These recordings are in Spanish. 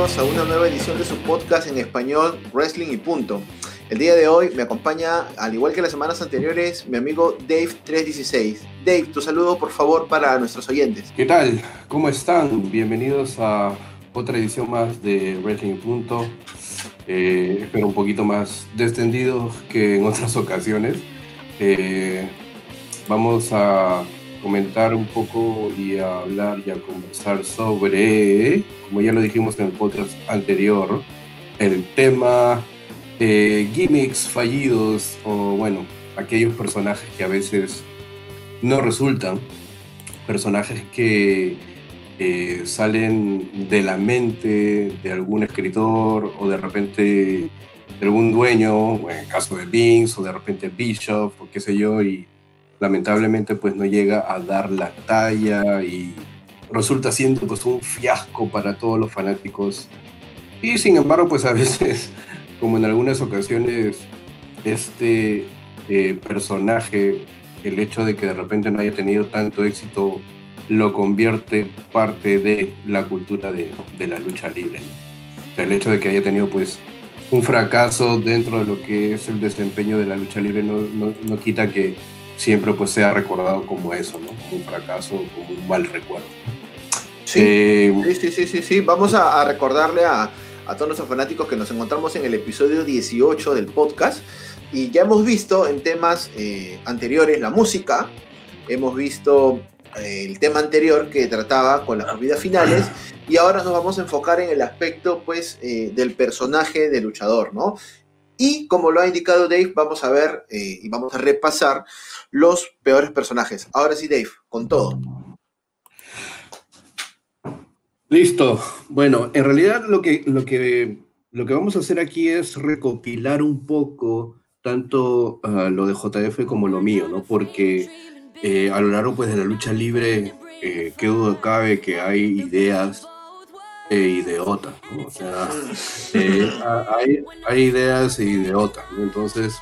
A una nueva edición de su podcast en español Wrestling y Punto. El día de hoy me acompaña, al igual que las semanas anteriores, mi amigo Dave316. Dave, tu saludo por favor para nuestros oyentes. ¿Qué tal? ¿Cómo están? Bienvenidos a otra edición más de Wrestling y Punto. Eh, espero un poquito más descendido que en otras ocasiones. Eh, vamos a comentar un poco y hablar y a conversar sobre, como ya lo dijimos en el podcast anterior, el tema gimmicks fallidos o bueno, aquellos personajes que a veces no resultan, personajes que eh, salen de la mente de algún escritor o de repente de algún dueño, en caso de Vince o de repente Bishop o qué sé yo, y lamentablemente pues no llega a dar la talla y resulta siendo pues un fiasco para todos los fanáticos. Y sin embargo pues a veces, como en algunas ocasiones, este eh, personaje, el hecho de que de repente no haya tenido tanto éxito, lo convierte parte de la cultura de, de la lucha libre. El hecho de que haya tenido pues un fracaso dentro de lo que es el desempeño de la lucha libre no, no, no quita que siempre pues sea recordado como eso, ¿no? Un fracaso, como un mal recuerdo. Sí, eh, sí, sí, sí, sí, Vamos a, recordarle a, a, todos nuestros fanáticos que nos encontramos en el episodio 18 del podcast y ya hemos visto en temas eh, anteriores la música, hemos visto eh, el tema anterior que trataba con las movidas finales y ahora nos vamos a enfocar en el aspecto pues del personaje de luchador, ¿no? Y como lo ha indicado Dave, vamos a ver y vamos a repasar los peores personajes. Ahora sí, Dave, con todo. Listo. Bueno, en realidad lo que, lo que, lo que vamos a hacer aquí es recopilar un poco tanto uh, lo de JF como lo mío, ¿no? Porque eh, a lo largo pues, de la lucha libre, eh, qué duda cabe que hay ideas e idiotas, ¿no? O sea, eh, hay, ideas e idiotas, ¿no? Entonces,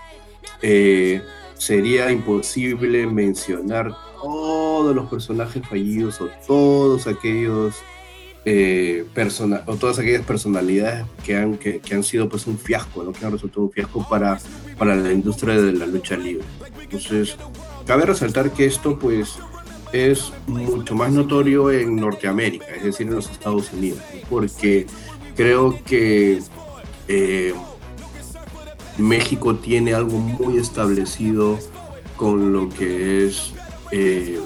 eh, sería imposible mencionar todos los personajes fallidos o todos aquellos eh, o todas aquellas personalidades que han, que, han sido pues un fiasco, ¿no? que han resultado un fiasco para, para la industria de la lucha libre. Entonces, cabe resaltar que esto pues es mucho más notorio en Norteamérica, es decir, en los Estados Unidos, porque creo que eh, México tiene algo muy establecido con lo que es eh,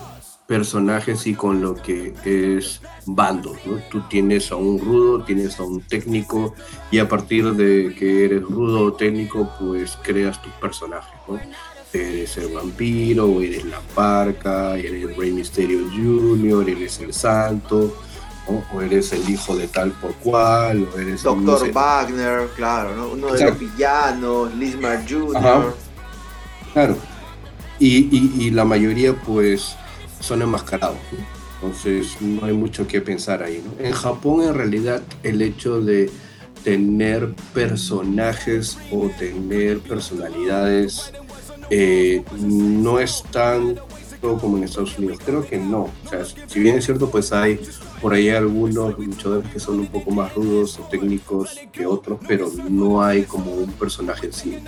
personajes y con lo que es bandos. Tú tienes a un rudo, tienes a un técnico y a partir de que eres rudo o técnico, pues creas tus personajes. ¿no? Eres el vampiro, eres la parca, eres Rey Mysterio Jr., eres el santo o eres el hijo de tal por cual, o eres... Doctor Wagner, claro, ¿no? uno de los villanos, Lismar Jr. Claro. Y, y, la mayoría pues son enmascarados. Entonces no hay mucho que pensar ahí. ¿no? En Japón en realidad el hecho de tener personajes o tener personalidades eh, no es tan como en Estados Unidos. Creo que no. O sea, si bien es cierto, pues hay por ahí algunos luchadores que son un poco más rudos o técnicos que otros, pero no hay como un personaje en sí.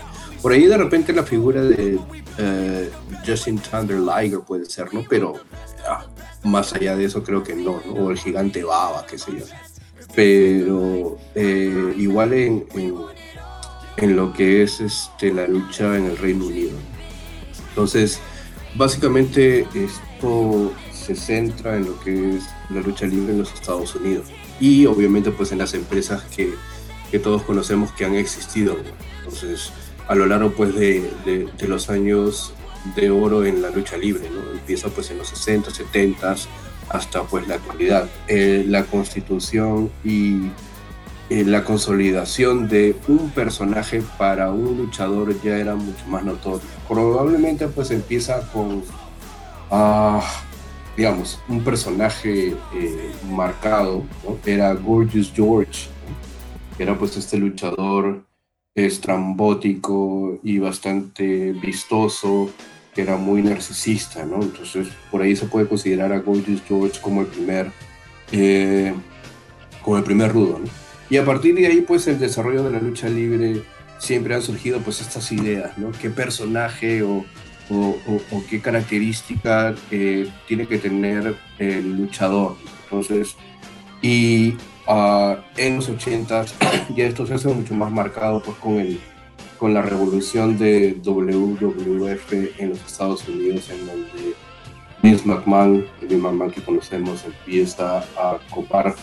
Por ahí de repente la figura de uh, Justin Thunder Liger puede ser, ¿no? Pero ah, más allá de eso creo que no, ¿no? O el gigante Baba, qué sé yo. Pero eh, igual en, en, en, lo que es este, la lucha en el Reino Unido. Entonces, básicamente esto se centra en lo que es la lucha libre en los Estados Unidos y obviamente pues en las empresas que, que todos conocemos que han existido. Entonces, a lo largo pues de, de, los años de oro en la lucha libre. Empieza pues en los 60, 70 hasta pues la actualidad. Eh, la constitución y eh, la consolidación de un personaje para un luchador ya era mucho más notorio. Probablemente pues empieza con... Uh, digamos, un personaje eh, marcado, era Gorgeous George, era pues este luchador estrambótico y bastante vistoso, que era muy narcisista, ¿no? Entonces, por ahí se puede considerar a Gorgeous George como el primer eh, como el primer rudo. ¿no? Y a partir de ahí, pues el desarrollo de la lucha libre siempre han surgido pues estas ideas, ¿no? ¿Qué personaje o, o, o, qué característica eh, tiene que tener el luchador? Entonces, y uh, en los 80 ya esto se hace mucho más marcado pues con el con la revolución de WWF en los Estados Unidos, en donde Vince McMahon, el Vince McMahon que conocemos, empieza a copar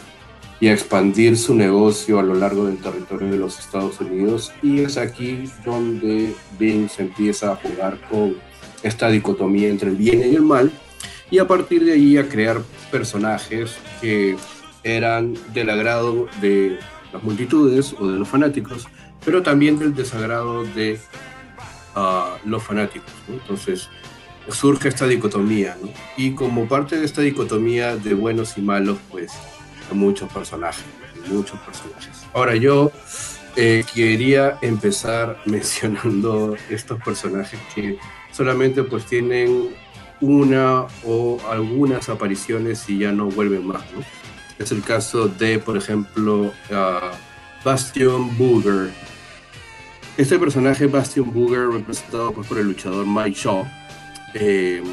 y a expandir su negocio a lo largo del territorio de los Estados Unidos. Y es aquí donde Vince empieza a jugar con esta dicotomía entre el bien y el mal, y a partir de ahí a crear personajes que eran del agrado de las multitudes o de los fanáticos, pero también del desagrado de uh, los fanáticos. Entonces surge esta dicotomía, y como parte de esta dicotomía de buenos y malos, pues muchos personajes, muchos personajes. Ahora yo eh, quería empezar mencionando estos personajes que solamente pues tienen una o algunas apariciones y ya no vuelven más. Es el caso de, por ejemplo, uh, Bastion Booger, este personaje, Bastion Booger, representado pues, por el luchador Mike Shaw, eh,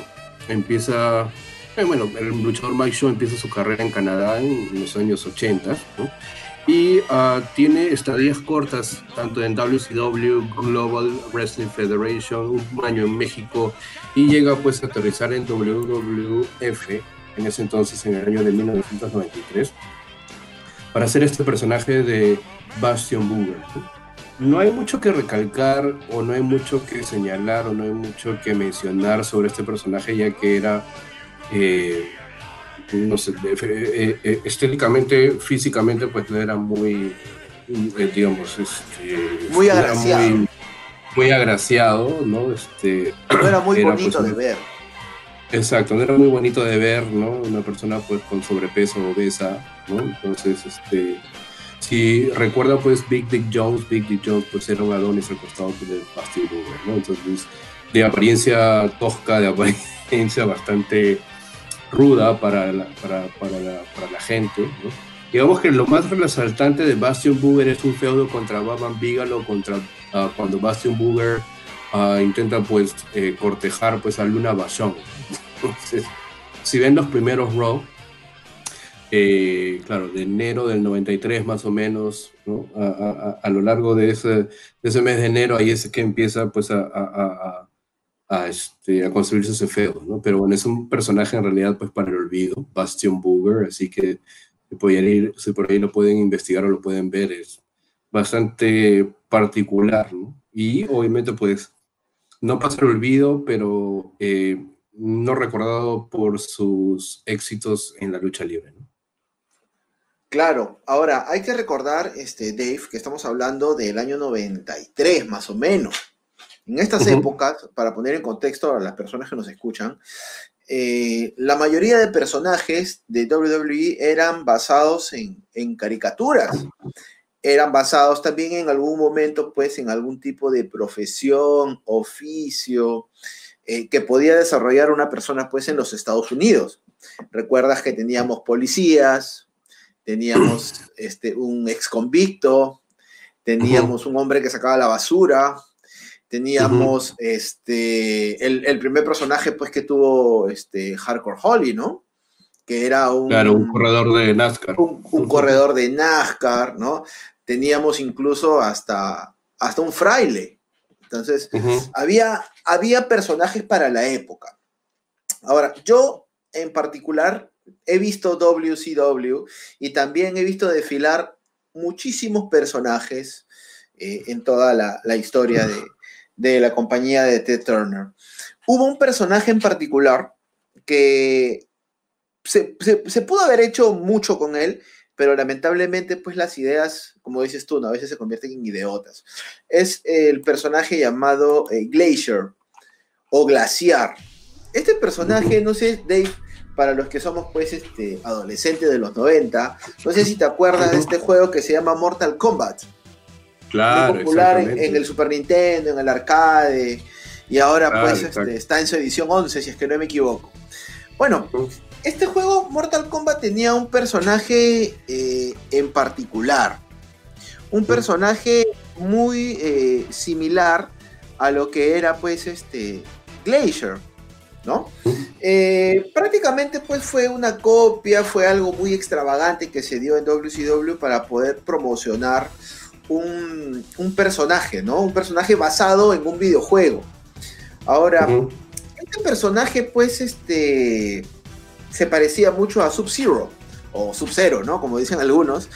empieza, eh, bueno, el luchador Mike Shaw empieza su carrera en Canadá en, los años 80, ¿no? y uh, tiene estadías cortas tanto en WCW, Global Wrestling Federation, un año en México y llega pues a aterrizar en WWF en ese entonces en el año de 1993 para hacer este personaje de Bastion Booger. no hay mucho que recalcar o no hay mucho que señalar o no hay mucho que mencionar sobre este personaje ya que era, eh, no sé, eh, eh, estéticamente, físicamente, pues no era muy, digamos, este, muy agraciado. Muy, muy, agraciado, ¿no? Este, no era muy bonito pues, de ver. Exacto, no era muy bonito de ver, ¿no? Una persona pues con sobrepeso, obesa, ¿no? Entonces, este si recuerda pues Big Dick Jones, Big Dick Jones pues era un Adonis al costado pues, de Basti ¿no? Entonces, de apariencia tosca, de apariencia bastante ruda para la, para, para la, para la gente, ¿no? Digamos que lo más resaltante de Bastion Booger es un feudo contra Batman Bigelow, contra uh, cuando Bastion Booger uh, intenta pues eh, cortejar pues a Luna Bashon. Entonces, si ven los primeros Raw, eh, claro, de enero del 93 más o menos, ¿no? a, a, a, lo largo de ese, de ese, mes de enero, ahí es que empieza pues a, este, a construirse ese feo, ¿no? Pero bueno, es un personaje en realidad pues para el olvido, Bastion Booger, así que pueden ir, si por ahí lo pueden investigar o lo pueden ver, es bastante particular, ¿no? Y obviamente pues no pasa el olvido, pero eh, no recordado por sus éxitos en la lucha libre, ¿no? Claro, ahora hay que recordar, este, Dave, que estamos hablando del año 93, más o menos. En estas uh -huh. épocas, para poner en contexto a las personas que nos escuchan, eh, la mayoría de personajes de WWE eran basados en, en, caricaturas. Eran basados también en algún momento, pues, en algún tipo de profesión, oficio, eh, que podía desarrollar una persona, pues, en los Estados Unidos. Recuerdas que teníamos policías, teníamos este, un ex convicto, teníamos un hombre que sacaba la basura, teníamos uh -huh. este, el, el, primer personaje pues, que tuvo este, Hardcore Holly, ¿no? Que era un, claro, un corredor de NASCAR. Un, un uh -huh. corredor de NASCAR, ¿no? Teníamos incluso hasta, hasta un fraile. Entonces, había, había personajes para la época. Ahora, yo en particular he visto WCW y también he visto desfilar muchísimos personajes eh, en toda la, la historia de, de, la compañía de Ted Turner. Hubo un personaje en particular que se, pudo haber hecho mucho con él, pero lamentablemente pues las ideas, como dices tú, a veces se convierten en idiotas. Es el personaje llamado eh, Glacier o Glaciar. Este personaje, no sé, Dave, para los que somos pues este, adolescentes de los 90, no sé si te acuerdas de este juego que se llama Mortal Kombat. Claro, Muy popular en, en, el Super Nintendo, en el arcade, y ahora claro, pues este, está en su edición 11, si es que no me equivoco. Bueno, este juego Mortal Kombat tenía un personaje eh, en particular. Un personaje muy eh, similar a lo que era pues este Glacier, ¿no? Eh, prácticamente pues fue una copia, fue algo muy extravagante que se dio en WCW para poder promocionar un, personaje, ¿no? Un personaje basado en un videojuego. Ahora, este personaje pues este se parecía mucho a Sub-Zero o Sub-Zero, ¿no? Como dicen algunos.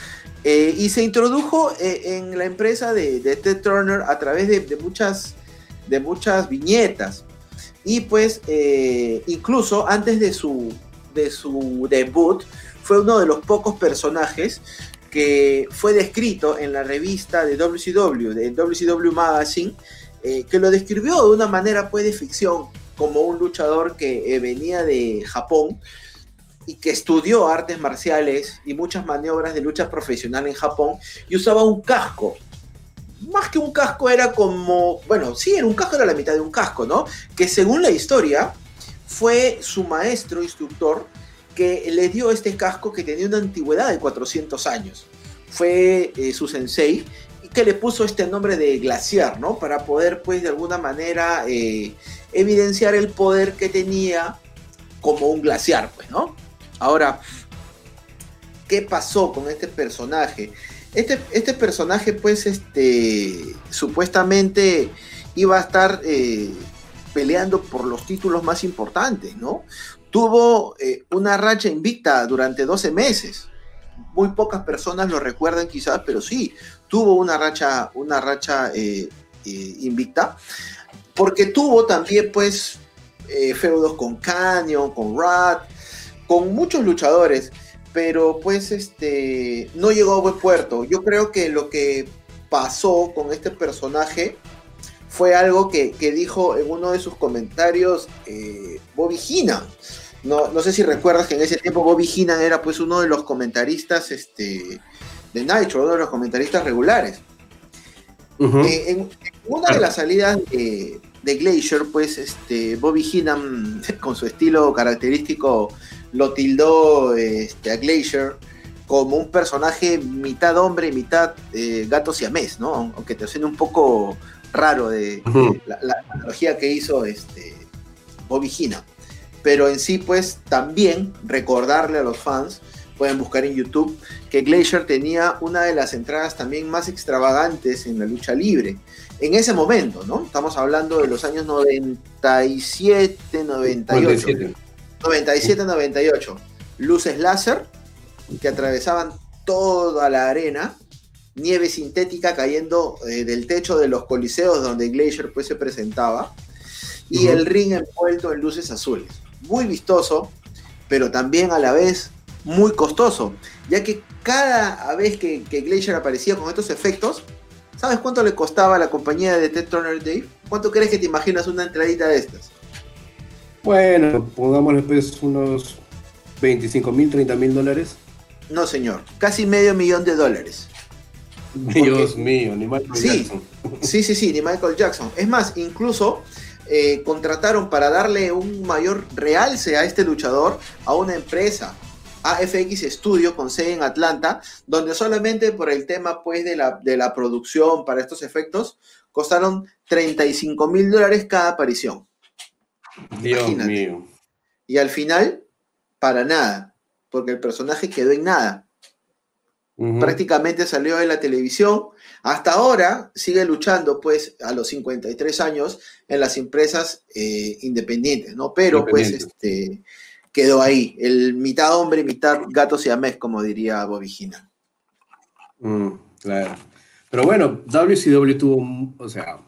Eh, y se introdujo eh, en la empresa de, Ted Turner a través de, muchas, de muchas viñetas. Y pues eh, incluso antes de su, de su debut fue uno de los pocos personajes que fue descrito en la revista de WCW, de WCW Magazine, que lo describió de una manera pues de ficción como un luchador que venía de Japón y que estudió artes marciales y muchas maniobras de lucha profesional en Japón y usaba un casco. Más que un casco era como, bueno, sí, era un casco, era la mitad de un casco, ¿no? Que según la historia fue su maestro, instructor, que le dio este casco que tenía una antigüedad de 400 años. Fue eh, su sensei y que le puso este nombre de glaciar, ¿no? Para poder, pues, de alguna manera eh, evidenciar el poder que tenía como un glaciar, pues, ¿no? Ahora, ¿qué pasó con este personaje? Este, este personaje, pues, este, supuestamente iba a estar eh, peleando por los títulos más importantes, ¿no? Tuvo eh, una racha invicta durante 12 meses. Muy pocas personas lo recuerdan quizás, pero sí, tuvo una racha, una racha eh, invicta, porque tuvo también, pues, feudos con Canyon, con Rat, con muchos luchadores, pero pues este no llegó a buen puerto. Yo creo que lo que pasó con este personaje fue algo que, dijo en uno de sus comentarios eh, Bobby Heenan. No, no, sé si recuerdas que en ese tiempo Bobby Heenan era pues uno de los comentaristas este, de Nitro, uno de los comentaristas regulares. Eh, en, una de las salidas de, de Glacier, pues este, Bobby Heenan, con su estilo característico lo tildó este, a Glacier como un personaje mitad hombre y mitad eh, gato siamés, ¿no? Aunque te suene un poco raro de, la, analogía que hizo este, Bobby Hina. Pero en sí, pues también recordarle a los fans, pueden buscar en YouTube, que Glacier tenía una de las entradas también más extravagantes en la lucha libre. En ese momento, ¿no? Estamos hablando de los años 97, 98. 97-98. Luces láser que atravesaban toda la arena. Nieve sintética cayendo eh, del techo de los coliseos donde Glacier pues, se presentaba. Y el ring envuelto en luces azules. Muy vistoso, pero también a la vez muy costoso. Ya que cada vez que, que Glacier aparecía con estos efectos, ¿sabes cuánto le costaba a la compañía de Ted Turner Dave? ¿Cuánto crees que te imaginas una entradita de estas? Bueno, pongámosle pues unos 25 mil, 30 mil dólares. No, señor, casi medio millón de dólares. Dios mío, ni Michael Jackson. Sí, sí, sí, ni Michael Jackson. Es más, incluso eh, contrataron para darle un mayor realce a este luchador a una empresa, AFX Studio, con sede en Atlanta, donde solamente por el tema pues, de, la, de la producción para estos efectos costaron 35 mil dólares cada aparición. Dios mío. Y al final, para nada, porque el personaje quedó en nada. Prácticamente salió en la televisión. Hasta ahora sigue luchando, pues, a los 53 años en las empresas eh, independientes, ¿no? Pero, pues, este, quedó ahí. El mitad hombre, mitad gato siamés, como diría Bobby mm, claro. Pero bueno, WCW tuvo, o sea,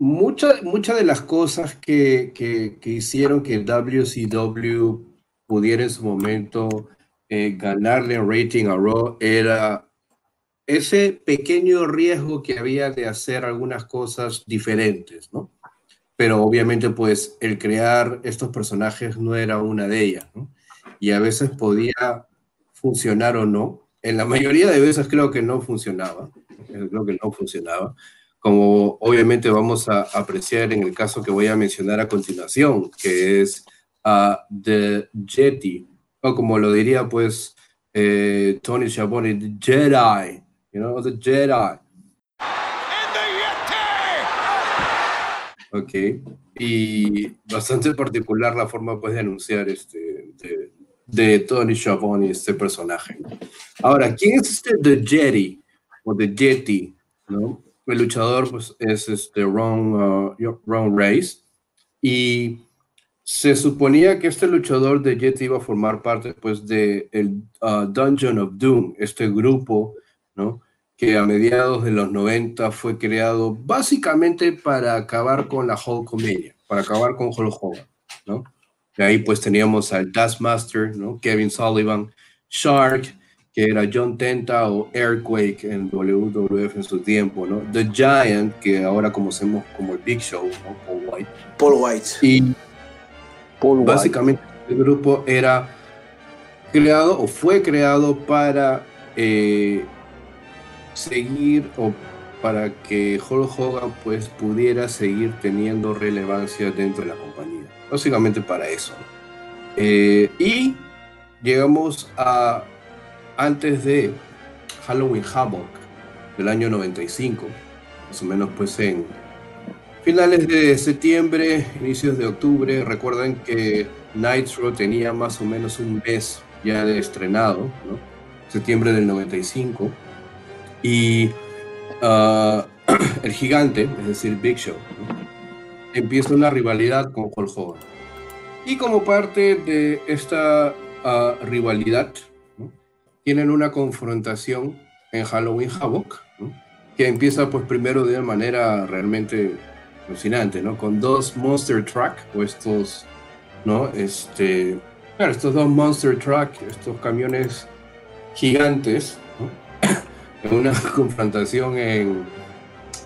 Muchas mucha de las cosas que, que, hicieron que WCW pudiera en su momento eh, ganarle rating a Raw era ese pequeño riesgo que había de hacer algunas cosas diferentes, ¿no? Pero obviamente pues el crear estos personajes no era una de ellas, ¿no? Y a veces podía funcionar o no. En la mayoría de veces creo que no funcionaba, creo que no funcionaba como obviamente vamos a apreciar en el caso que voy a mencionar a continuación, que es a The Jetty, o como lo diría pues eh, Tony Schiavone, Jedi, you know, The Jedi. Ok, y bastante particular la forma pues de anunciar este, de, de Tony Schiavone, este personaje. Ahora, ¿quién es este The Jedi o The Jetty? ¿no? El luchador pues, es este Ron, uh, Ron Race y se suponía que este luchador de Jetty iba a formar parte pues de el uh, Dungeon of Doom, este grupo, ¿no? que a mediados de los 90 fue creado básicamente para acabar con la Hulkamania, para acabar con Hulk Hogan, ¿no? Y ahí pues teníamos al Taskmaster, ¿no? Kevin Sullivan, Shark, que era John Tenta o Airquake en WWF en su tiempo, ¿no? The Giant, que ahora conocemos como el Big Show, ¿no? Paul White. Paul White. Y básicamente el grupo era creado o fue creado para eh, seguir o para que Hulk Hogan pues pudiera seguir teniendo relevancia dentro de la compañía. Básicamente para eso. Eh, y llegamos a antes de Halloween Havoc del año 95, más o menos pues en finales de septiembre, inicios de octubre. Recuerden que Nitro tenía más o menos un mes ya de estrenado, ¿no? septiembre del 95 y ah, el gigante, es decir, Big Show, empieza una rivalidad con Hulk Hogan. Y como parte de esta ah, rivalidad, tienen una confrontación en Halloween Havoc, que empieza pues primero de una manera realmente alucinante, ¿no? Con dos Monster Truck, o estos, ¿no? Este, estos dos Monster Truck, estos camiones gigantes, una confrontación en,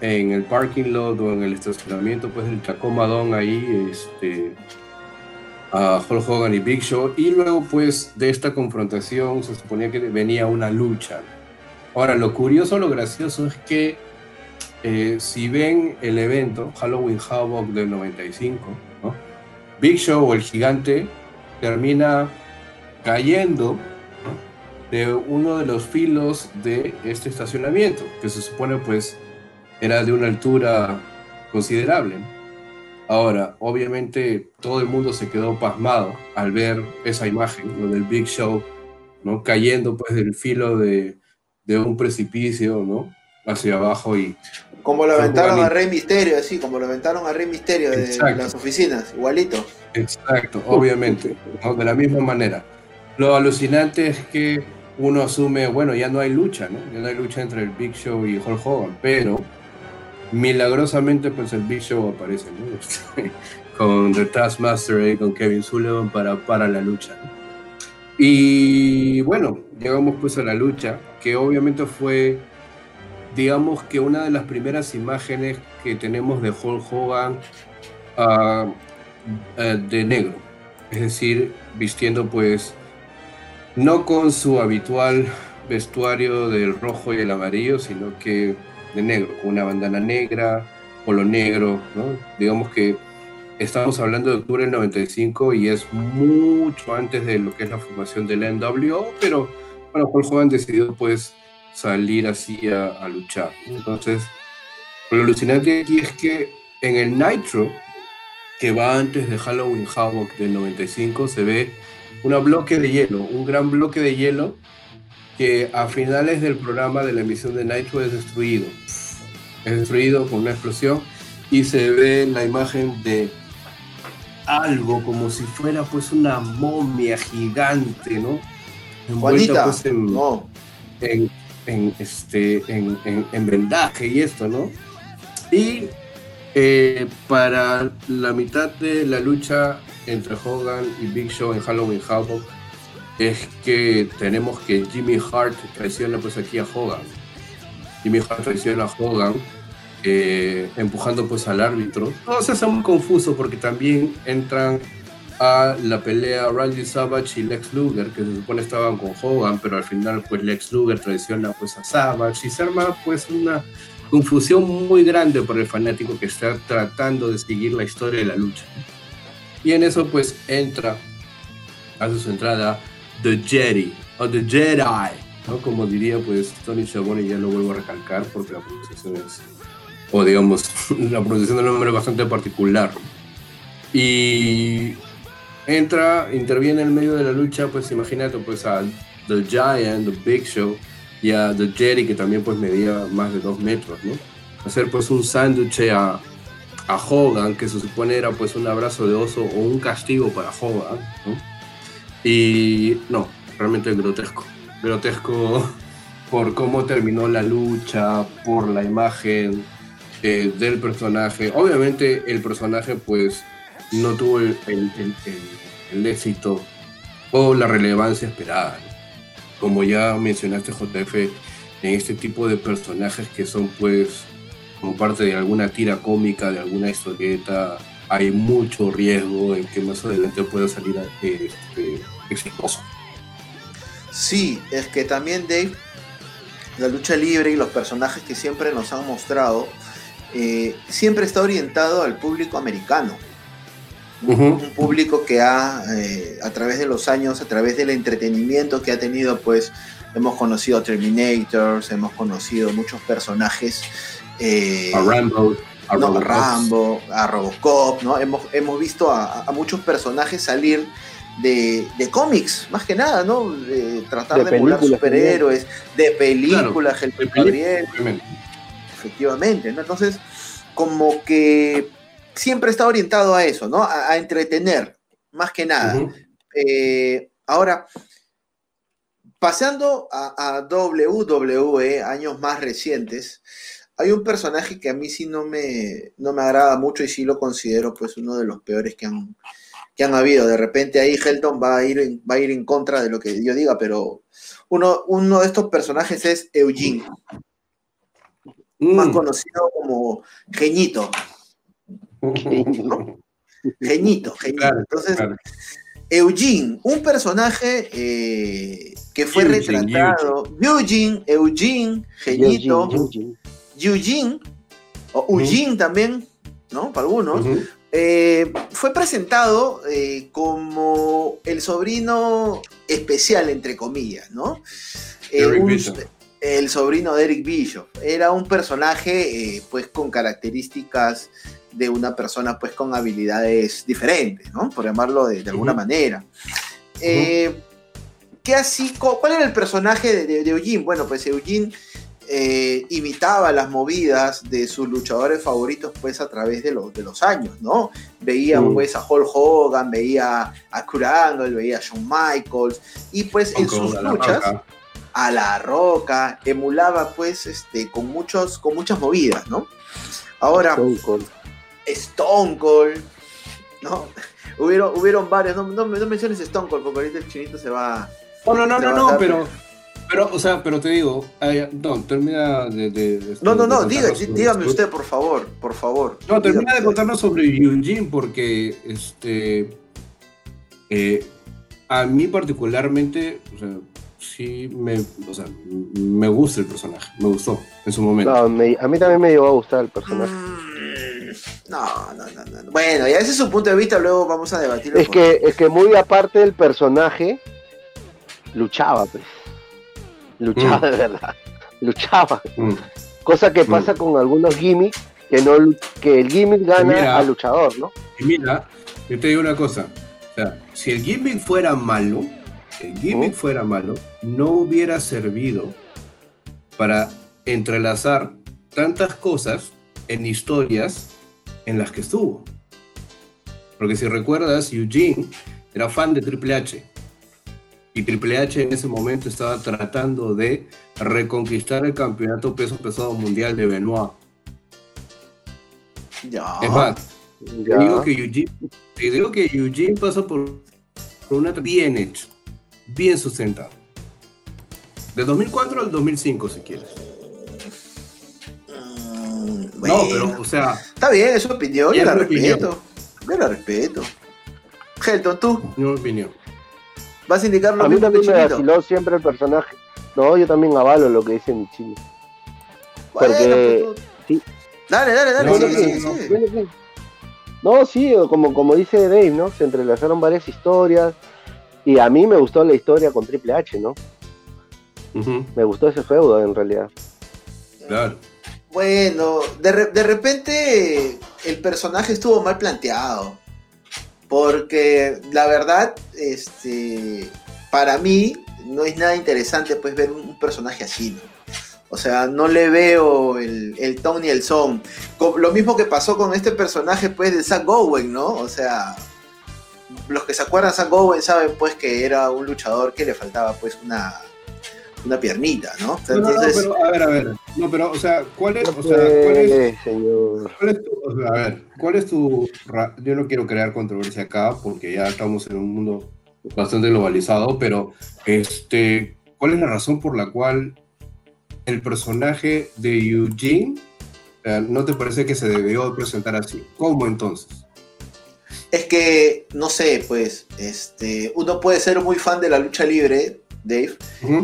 en el parking lot o en el estacionamiento pues del Tacoma Don ahí este a Hulk Hogan y Big Show. Y luego pues de esta confrontación se suponía que venía una lucha. Ahora lo curioso lo gracioso es que eh, si ven el evento Halloween Havoc del 95 Big Show o el gigante termina cayendo de uno de los filos de este estacionamiento, que se supone pues era de una altura considerable. Ahora, obviamente todo el mundo se quedó pasmado al ver esa imagen, lo del Big Show, ¿no? Cayendo pues del filo de, de un precipicio, ¿no? Hacia abajo y... Como lo aventaron a Rey Misterio, así, como lo aventaron a Rey Misterio de las oficinas, igualito. Exacto, obviamente, de la misma manera. Lo alucinante es que uno asume, bueno, ya no hay lucha, ¿no? Ya no hay lucha entre el Big Show y Hulk Hogan, pero milagrosamente pues el Big Show aparece, ¿no? con The Taskmaster y con Kevin Sullivan para, para la lucha. Y bueno, llegamos pues a la lucha, que obviamente fue, digamos que una de las primeras imágenes que tenemos de Hulk Hogan uh, de negro, es decir, vistiendo pues no con su habitual vestuario del rojo y el amarillo, sino que de negro, con una bandana negra, polo negro, ¿no? Digamos que estamos hablando de octubre del 95 y es mucho antes de lo que es la formación del NWO, pero bueno, Paul Hogan decidió pues salir así a, luchar. Entonces, lo alucinante aquí es que en el Nitro, que va antes de Halloween Havoc del 95, se ve un bloque de hielo, un gran bloque de hielo que a finales del programa de la emisión de Nitro es destruido. Es destruido con una explosión y se ve la imagen de algo como si fuera pues una momia gigante, ¿no? Envuelta pues en, no. en, este, en, en, vendaje y esto, ¿no? Y eh, para la mitad de la lucha entre Hogan y Big Show en Halloween Havoc es que tenemos que Jimmy Hart traiciona pues aquí a Hogan. Jimmy Hart traiciona a Hogan eh, empujando pues al árbitro. Todo se hace muy confuso porque también entran a la pelea Randy Savage y Lex Luger, que se supone estaban con Hogan, pero al final pues Lex Luger traiciona pues a Savage y se arma pues una confusión muy grande por el fanático que está tratando de seguir la historia de la lucha. Y en eso pues entra, hace su entrada The Jetty, o The Jedi, ¿no? Como diría pues Tony y ya lo vuelvo a recalcar porque la pronunciación es, o digamos, la pronunciación del nombre es bastante particular. Y entra, interviene en medio de la lucha, pues imagínate pues a The Giant, The Big Show y a The Jerry que también pues medía más de dos metros, ¿no? Hacer pues un sándwich a, a Hogan, que se supone era pues un abrazo de oso o un castigo para Hogan. Y no, realmente grotesco, grotesco por cómo terminó la lucha, por la imagen eh, del personaje. Obviamente el personaje pues no tuvo el, el, éxito o la relevancia esperada. Como ya mencionaste JF, en este tipo de personajes que son pues como parte de alguna tira cómica, de alguna historieta, hay mucho riesgo en que más adelante pueda salir este, exitoso. Sí, es que también Dave, la lucha libre y los personajes que siempre nos han mostrado, eh, siempre está orientado al público americano. Un público que ha, eh, a través de los años, a través del entretenimiento que ha tenido, pues hemos conocido a Terminators, hemos conocido muchos personajes. Eh, a Rambo. A, Rambo, a Robocop, ¿no? Hemos, hemos visto a, muchos personajes salir de, cómics, más que nada, ¿no? De tratar de, emular superhéroes, de películas, el Gabriel. Efectivamente, ¿no? Entonces, como que siempre está orientado a eso, ¿no? A, entretener, más que nada. Eh, ahora, pasando a, a, WWE, años más recientes, hay un personaje que a mí sí no me, no me agrada mucho y sí lo considero pues uno de los peores que han, que han habido. De repente ahí Helton va a ir en, va a ir en contra de lo que yo diga, pero uno, uno de estos personajes es Eugene, mm. más conocido como Geñito. Geñito, Geñito. Entonces, Eugene, un personaje eh, que fue retratado. Eugene, Eugene, Geñito. Eugene, o Eugene también, ¿no? Para algunos. Eh, fue presentado eh, como el sobrino especial, entre comillas, ¿no? el sobrino de Eric Bishop. Era un personaje, pues, con características de una persona pues con habilidades diferentes, ¿no? Por llamarlo de, alguna manera. Eh, ¿qué así, ¿Cuál era el personaje de, Eugene? Bueno, pues Eugene eh, imitaba las movidas de sus luchadores favoritos pues a través de, los, de los años, ¿no? Veía mm. pues a Hulk Hogan, veía a Kurt Angle, veía a Shawn Michaels y pues en sus luchas a la roca emulaba pues este con muchos con muchas movidas, ¿no? Ahora Stone Cold, ¿no? Hubieron, hubieron varios, no, no, menciones Stone Cold porque ahorita el chinito se va. Oh, no, no, no, no, pero, pero, o sea, pero te digo, no, termina de. no, no, no, dígame usted, por favor, por favor. No, termina de contarnos sobre Eugene porque, este. Eh, a mí particularmente, o sea, sí me, o sea, me gusta el personaje, me gustó en su momento. No, a mí también me llegó a gustar el personaje. Mm. No, no, no, no. Bueno, ya ese es su punto de vista, luego vamos a debatirlo. Es que, es que muy aparte del personaje, luchaba, pues. Luchaba mm. de verdad. Luchaba. Mm. Cosa que pasa mm. con algunos gimmicks, que no que el gimmick gana al luchador, ¿no? Y mira, yo te digo una cosa. O sea, si el gimmick fuera malo, el gimmick fuera malo, no hubiera servido para entrelazar tantas cosas en historias en las que estuvo. Porque si recuerdas, Eugene era fan de Triple H. Y Triple H en ese momento estaba tratando de reconquistar el campeonato peso pesado mundial de Benoit. Ya. Es más, digo que Eugene, digo que Eugene pasó por, una bien hecho, bien sustentado. De 2004 al 2005, si quieres. No, pero, o sea. Está bien, es su opinión, yo la respeto. Yo la respeto. Helton, tú. Mi opinión. ¿Vas a indicar lo A mí también me vaciló siempre el personaje. No, yo también avalo lo que dice mi chile. Porque. Pues sí. Dale, dale, dale. No, sí, sí, no, sí, como, como dice Dave, ¿no? Se entrelazaron varias historias. Y a mí me gustó la historia con Triple H, ¿no? Me gustó ese feudo en realidad. Claro. Bueno, de, de repente el personaje estuvo mal planteado. Porque la verdad, este, para mí no es nada interesante pues ver un, personaje así, ¿no? O sea, no le veo el, el ton ni el son. Lo mismo que pasó con este personaje pues de Zack Gowen, ¿no? O sea, los que se acuerdan de Zack Gowen saben pues que era un luchador que le faltaba pues una, una piernita, ¿no? no, no, pero a ver, a ver. No, pero, o sea, ¿cuál es, o sea, cuál es, señor. ¿cuál es tu, o sea, a ver, cuál es tu, yo no quiero crear controversia acá porque ya estamos en un mundo bastante globalizado, pero, este, ¿cuál es la razón por la cual el personaje de Eugene no te parece que se debió presentar así? ¿Cómo entonces? Es que, no sé, pues, este, uno puede ser muy fan de la lucha libre, Dave,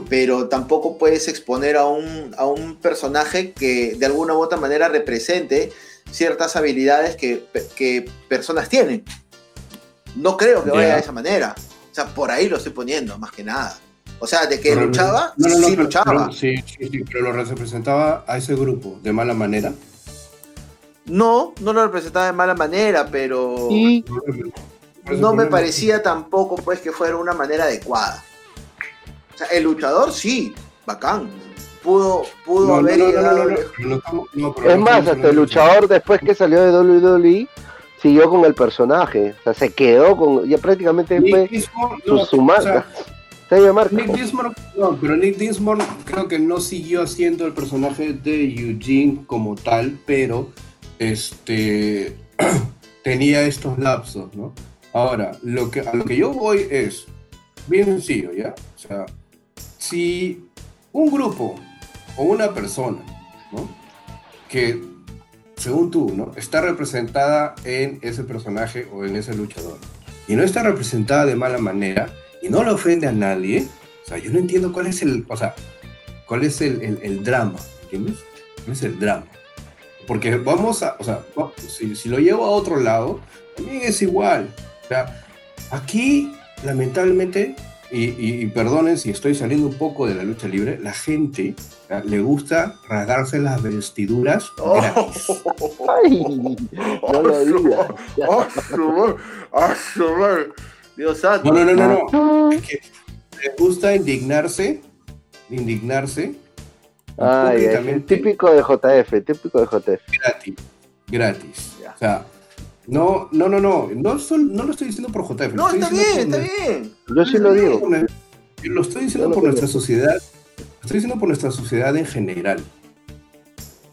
pero tampoco puedes exponer a un, a un personaje que de alguna u otra manera represente ciertas habilidades que, personas tienen. No creo que vaya de esa manera. O sea, por ahí lo estoy poniendo, más que nada. O sea, de que luchaba, sí luchaba. sí, sí, sí, pero lo representaba a ese grupo de mala manera. No, no lo representaba de mala manera, pero no me parecía tampoco pues que fuera una manera adecuada el luchador sí, bacán. Pudo, pudo haber Es más, hasta el luchador después que salió de WWE siguió con el personaje. O sea, se quedó con. Ya prácticamente fue su, marca. Nick Dismore, no, pero Nick Dismore creo que no siguió haciendo el personaje de Eugene como tal, pero este tenía estos lapsos, ¿no? Ahora, lo que, a lo que yo voy es bien sencillo, ¿ya? O sea, si un grupo o una persona, que según tú, ¿no? Está representada en ese personaje o en ese luchador y no está representada de mala manera y no le ofende a nadie, o sea, yo no entiendo cuál es el, o sea, cuál es el, drama, ¿entiendes? ¿Cuál es el drama? Porque vamos a, o sea, si, si lo llevo a otro lado, también es igual. O sea, aquí, lamentablemente, y, perdonen si estoy saliendo un poco de la lucha libre, la gente le gusta rasgarse las vestiduras oh. gratis. Ay, no lo digas. Dios santo. No, no, no, no, no. Es que le gusta indignarse, indignarse. Ay, es típico de JF, típico de JF. Gratis, gratis. O sea, no, no, no, no. No, no lo estoy diciendo por JF. No, está bien, está bien. Yo sí lo digo. Lo estoy diciendo por nuestra sociedad. Lo estoy diciendo por nuestra sociedad en general.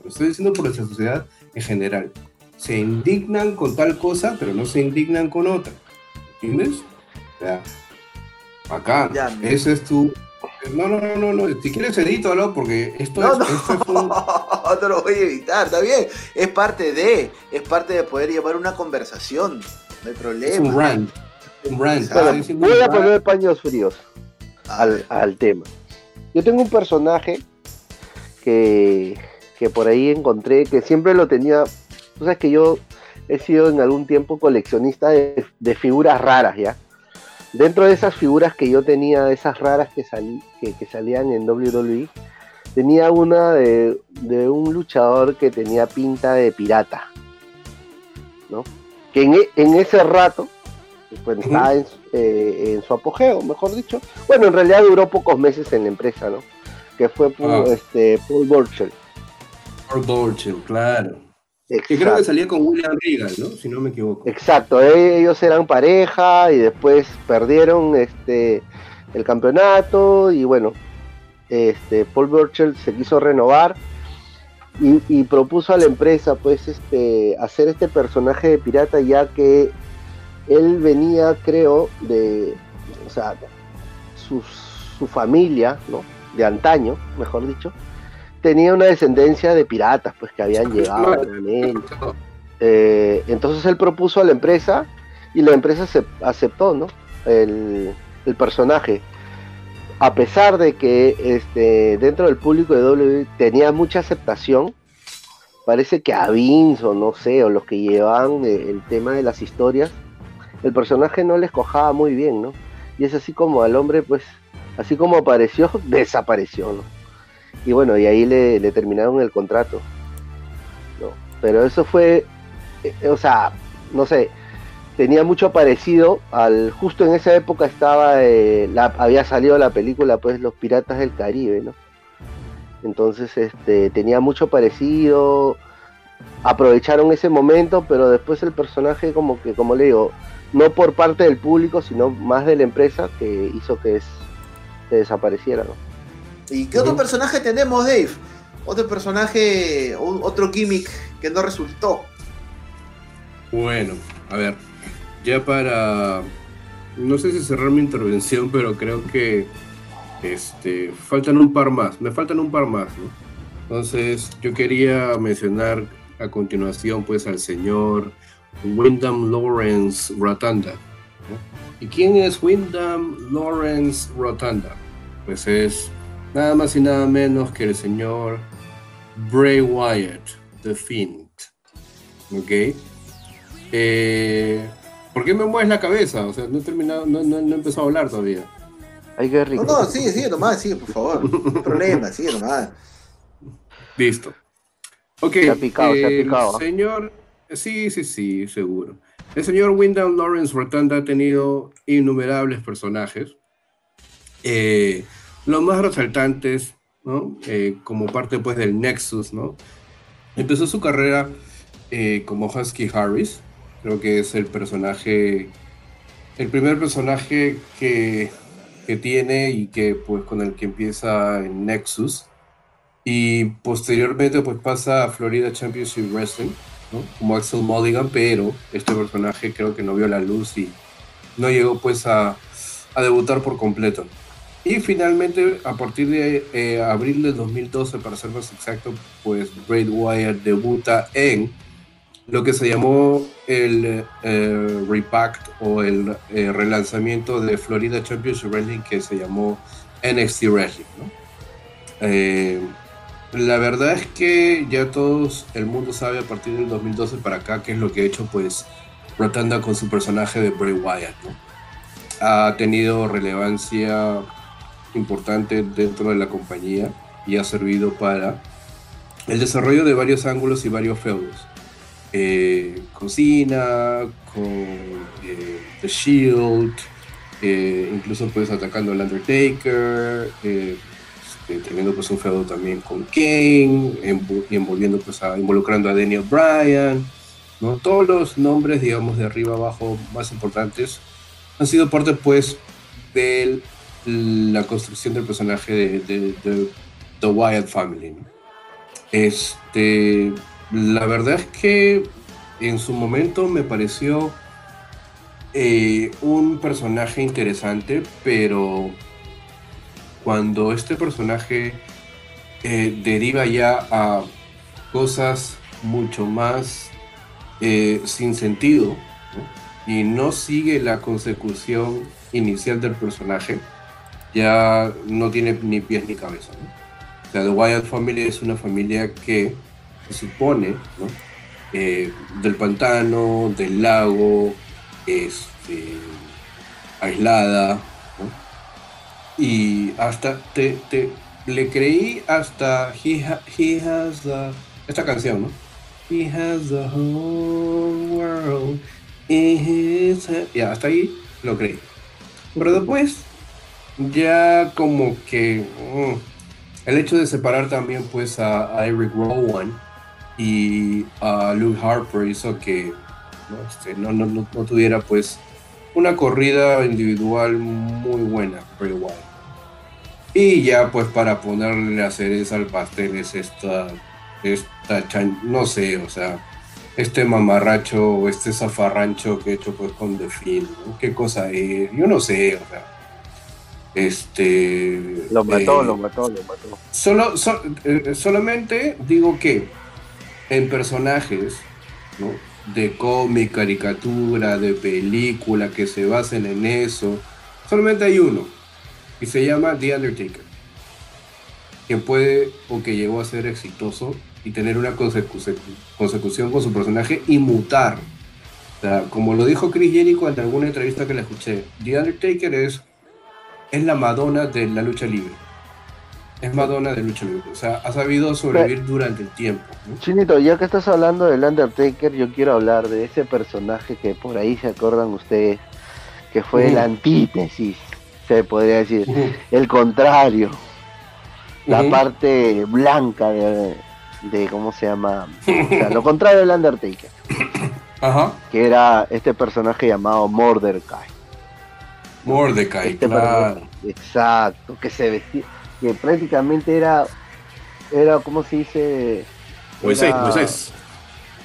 Lo estoy diciendo por nuestra sociedad en general. Se indignan con tal cosa, pero no se indignan con otra. ¿Entiendes? O sea, acá, ese es tu, no, no, no, no, si quieres edítalo porque esto no, es... No, no, te lo voy a evitar, está bien. Es parte de, es parte de poder llevar una conversación, no hay problema. Es un rant, un rant. voy a poner paños fríos al, al, tema. Yo tengo un personaje que, que por ahí encontré, que siempre lo tenía, tú sabes que yo he sido en algún tiempo coleccionista de, de figuras raras, ¿ya? Dentro de esas figuras que yo tenía, esas raras que, que, salían en WWE, tenía una de, un luchador que tenía pinta de pirata, ¿no? Que en, e, ese rato, pues estaba eh, en, su apogeo, mejor dicho. Bueno, en realidad duró pocos meses en la empresa, ¿no? Que fue ah. este, Paul Burchill. Paul Burchill, claro. Que creo que salía con William Regal, ¿no? Si no me equivoco. Exacto, ellos eran pareja y después perdieron este el campeonato y bueno, este Paul Burchell se quiso renovar y, propuso a la empresa pues este hacer este personaje de pirata ya que él venía creo de o sea su, su familia, ¿no? De antaño, mejor dicho, tenía una descendencia de piratas, pues que habían llegado eh, entonces él propuso a la empresa y la empresa se aceptó, ¿no? El, personaje. A pesar de que este, dentro del público de W tenía mucha aceptación, parece que a Vince o no sé, o los que llevaban el tema de las historias, el personaje no les cojaba muy bien, ¿no? Y es así como al hombre, pues, así como apareció, desapareció, ¿no? Y bueno, y ahí le, terminaron el contrato. ¿no? Pero eso fue, eh, o sea, no sé, tenía mucho parecido al, justo en esa época estaba, eh, la, había salido la película, pues, Los Piratas del Caribe, ¿no? Entonces, este, tenía mucho parecido, aprovecharon ese momento, pero después el personaje como que, como le digo, no por parte del público, sino más de la empresa que hizo que, es, desapareciera, ¿no? ¿Y qué otro personaje tenemos, Dave? Otro personaje, otro gimmick que no resultó. Bueno, a ver, ya para, no sé si cerrar mi intervención, pero creo que este, faltan un par más, me faltan un par más, ¿no? Entonces, yo quería mencionar a continuación, pues, al señor Wyndham Lawrence Rotunda. ¿Y quién es Wyndham Lawrence Rotunda? Pues es nada más y nada menos que el señor Bray Wyatt, The Fiend. ¿Ok? Eh, ¿Por qué me mueves la cabeza? O sea, no he terminado, no, no, he empezado a hablar todavía. Ay, qué rico. No, no, sigue, sigue nomás, sigue, por favor. No hay problema, sigue nomás. Listo. Ok. Se ha picado, se ha picado. Señor, sí, sí, sí, seguro. El señor Wyndham Lawrence Rotunda ha tenido innumerables personajes. Eh, los más resaltantes. Eh, como parte pues del Nexus. Empezó su carrera eh, como Husky Harris, creo que es el personaje, el primer personaje que, que tiene y que pues con el que empieza en Nexus y posteriormente pues pasa a Florida Championship Wrestling, como Axel Mulligan, pero este personaje creo que no vio la luz y no llegó pues a debutar por completo. Y finalmente, a partir de eh, abril del 2012, para ser más exacto, pues Braid Wyatt debuta en lo que se llamó el eh, repact o el eh, relanzamiento de Florida Championship Wrestling que se llamó NXT Wrestling. Eh, la verdad es que ya todos el mundo sabe a partir del 2012 para acá qué es lo que ha hecho pues Rotunda con su personaje de Bray Wyatt. Ha tenido relevancia importante dentro de la compañía y ha servido para el desarrollo de varios ángulos y varios feudos eh, cocina, con eh, The Shield, eh, incluso pues atacando al Undertaker, eh, este, teniendo pues un feudo también con Kane, envolviendo pues involucrando a Daniel Bryan, ¿no? Todos los nombres, digamos, de arriba abajo más importantes han sido parte pues de la construcción del personaje de, The Wyatt Family, Este, la verdad es que en su momento me pareció eh, un personaje interesante, pero cuando este personaje eh, deriva ya a cosas mucho más eh, sin sentido y no sigue la consecución inicial del personaje, ya no tiene ni pies ni cabeza. O sea, The Wyatt Family es una familia que se supone, eh, del pantano, del lago, este, aislada, y hasta te, le creí hasta he, has esta canción, ¿no? He has the whole world hasta ahí lo creí. Pero después, ya como que mm, el hecho de separar también pues a, Eric Rowan y a Luke Harper hizo que este, no, no, no, tuviera pues una corrida individual muy buena pero igual. Y ya pues para ponerle a cereza al pastel es esta esta no sé o sea este mamarracho o este zafarrancho que he hecho pues con The Film, qué cosa es yo no sé o sea este lo mató, eh, lo mató, lo mató. Solo, eh, solamente digo que en personajes de cómic, caricatura, de película que se basen en eso. Solamente hay uno y se llama The Undertaker, que puede o que llegó a ser exitoso y tener una consecución con su personaje y mutar. como lo dijo Chris Jericho en alguna entrevista que le escuché, The Undertaker es es la Madonna de la lucha libre. Es Madonna de lucha libre. O sea, ha sabido sobrevivir durante el tiempo. Chinito, ya que estás hablando del Undertaker, yo quiero hablar de ese personaje que por ahí se acuerdan ustedes, que fue la antítesis, se podría decir, el contrario, la parte blanca de, de, ¿cómo se llama? O sea, lo contrario del Undertaker. Ajá. Que era este personaje llamado Mordecai. Mordecai, este claro. Exacto, que se vestía, que prácticamente era, era, ¿cómo se dice? Moisés, Moisés.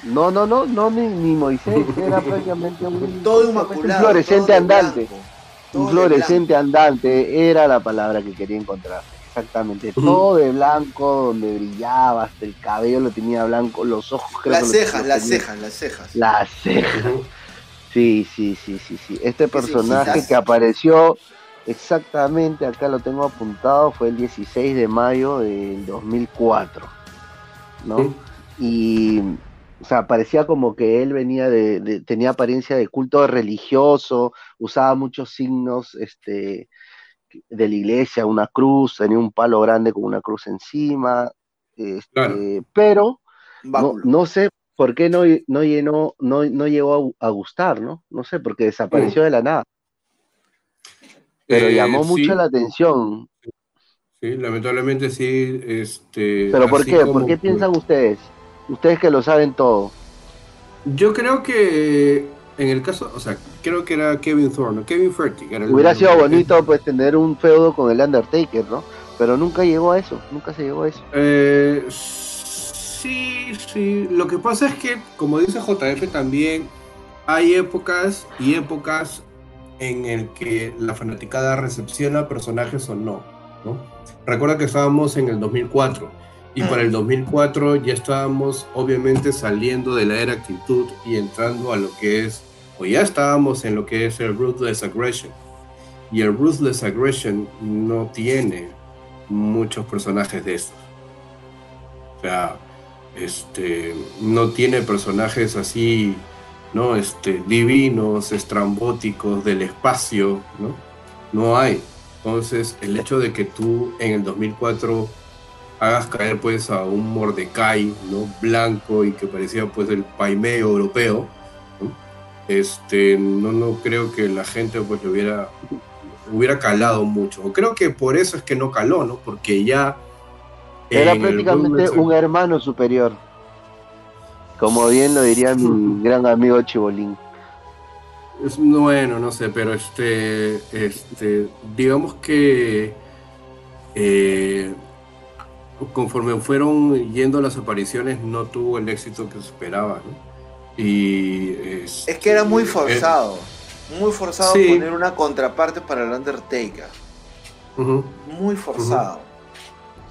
No, no, no, no ni, Moisés, era prácticamente un, todo un fluorescente andante. un fluorescente andante era la palabra que quería encontrar. Exactamente, todo de blanco, donde brillaba, hasta el cabello lo tenía blanco, los ojos creo Las cejas, las cejas, las cejas. Las cejas. Sí, sí, sí, sí, sí. Este personaje que apareció exactamente, acá lo tengo apuntado, fue el 16 de mayo del 2004, ¿no? Y, o sea, parecía como que él venía de, tenía apariencia de culto religioso, usaba muchos signos, este, de la iglesia, una cruz, tenía un palo grande con una cruz encima, este, pero no, sé por qué no, no, llenó, no, no llegó a, gustar, ¿no? No sé, porque desapareció mm. de la nada. Pero eh, llamó mucho la atención. Sí, lamentablemente sí. Este, ¿Pero por qué? ¿Por qué piensan ustedes? Ustedes que lo saben todo. Yo creo que en el caso, o sea, creo que era Kevin Thorne, Kevin Fertig. Hubiera sido bonito pues tener un feudo con el Undertaker, ¿no? Pero nunca llegó a eso, nunca se llegó a eso. Eh, sí, sí. Lo que pasa es que, como dice JF también, hay épocas y épocas en el que la fanaticada recepciona personajes o no, ¿no? Recuerda que estábamos en el 2004 y para el 2004 ya estábamos obviamente saliendo de la era actitud y entrando a lo que es, o ya estábamos en lo que es el Ruthless Aggression. Y el Ruthless Aggression no tiene muchos personajes de estos. O sea, este, no tiene personajes así, ¿no? Este, divinos, estrambóticos, del espacio, ¿no? No hay. Entonces, el hecho de que tú en el 2004 hagas caer pues a un Mordecai, ¿no? Blanco y que parecía pues el paimeo europeo, Este, no, no creo que la gente pues lo hubiera, hubiera calado mucho. Creo que por eso es que no caló, ¿no? Porque ya... Era prácticamente un hermano superior. Como bien lo diría mi gran amigo Chibolín. Es, bueno, no sé, pero este, este, digamos que eh, conforme fueron yendo las apariciones, no tuvo el éxito que se esperaba, Y es, que era muy forzado, muy forzado poner una contraparte para el Undertaker. Muy forzado.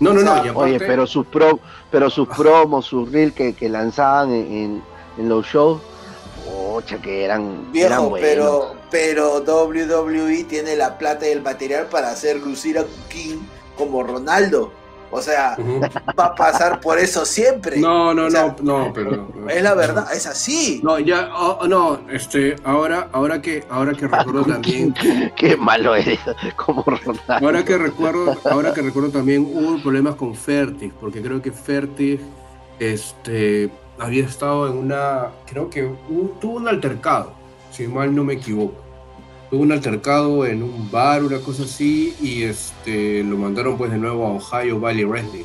No, no, no. oye, pero sus pro, pero sus promos, sus reels que, lanzaban en, los shows, ocha, que eran, Viejo, pero, pero WWE tiene la plata y el material para hacer lucir a King como Ronaldo. O sea, va a pasar por eso siempre. No, no, no, no, pero. Es la verdad, es así. No, ya, oh, no, este, ahora, ahora que, ahora que recuerdo también. Qué, malo eres, como Ronaldo. Ahora que recuerdo, ahora que recuerdo también hubo problemas con Fertig, porque creo que Fertig, este, había estado en una, creo que tuvo un altercado, si mal no me equivoco tuvo un altercado en un bar, una cosa así, y este, lo mandaron pues de nuevo a Ohio Valley Wrestling,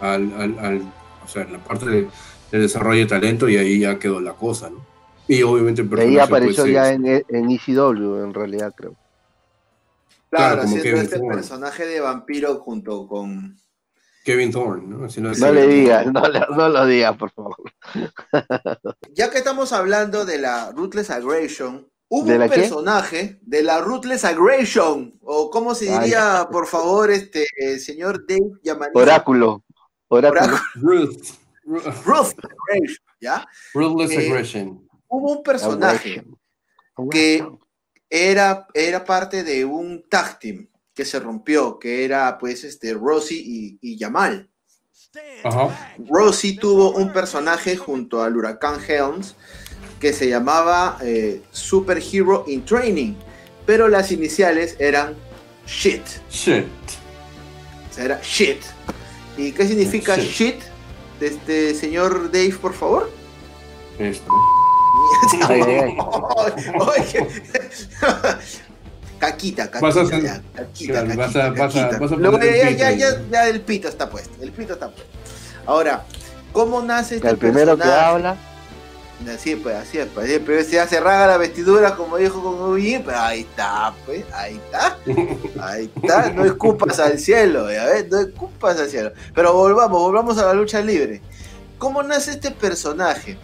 al, al, o sea, en la parte de, desarrollo de talento, y ahí ya quedó la cosa, ¿no? Y obviamente el personaje, Ahí apareció pues, ya en, en ECW, en realidad, creo. Claro, haciendo este personaje de vampiro junto con... Kevin Thorne, ¿no? no, le digas, no, no, lo digas, por favor. ya que estamos hablando de la Ruthless Aggression, Hubo un personaje de la Ruthless Aggression, o cómo se diría, por favor, este señor Dave Yamanía. Oráculo. Oráculo. Ruth. Ruth Aggression, ¿ya? Ruthless eh, Aggression. Hubo un personaje que era, era parte de un tag team que se rompió, que era pues este Rosy y, y Yamal. Ajá. Rosy tuvo un personaje junto al huracán Helms que se llamaba eh, Super Hero in Training, pero las iniciales eran shit. Shit. O sea, era shit. ¿Y qué significa shit? de este señor Dave, por favor? Esto. Caquita, caquita. Vas a ya, caquita, Claro, caquita, vas a- vas a- caquita. vas a Luego, poner el ya, pito ya, ahí. ya, ya el pito está puesto. El pito está puesto. Ahora, ¿cómo nace este El primero que personaje? habla, Así pues, así es, pues. Pero se hace raga la vestidura, como dijo con Ubin, pero ahí está, pues, ahí está. Ahí está, no escupas al cielo, ya ves, no escupas al cielo. Pero volvamos, volvamos a la lucha libre. ¿Cómo nace este personaje?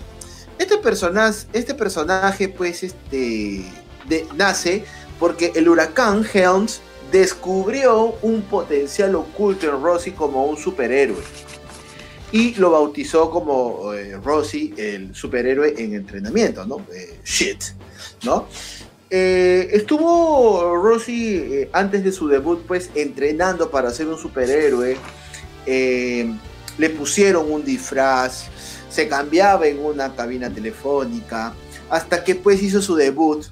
Este personaje, este personaje pues, este, de- nace porque el huracán Helms descubrió un potencial oculto en Rossi como un superhéroe y lo bautizó como eh, Rossi, el superhéroe en entrenamiento, ¿no? Eh, shit, ¿no? Eh, estuvo Rossi eh, antes de su debut, pues, entrenando para ser un superhéroe. Le pusieron un disfraz, se cambiaba en una cabina telefónica, hasta que pues hizo su debut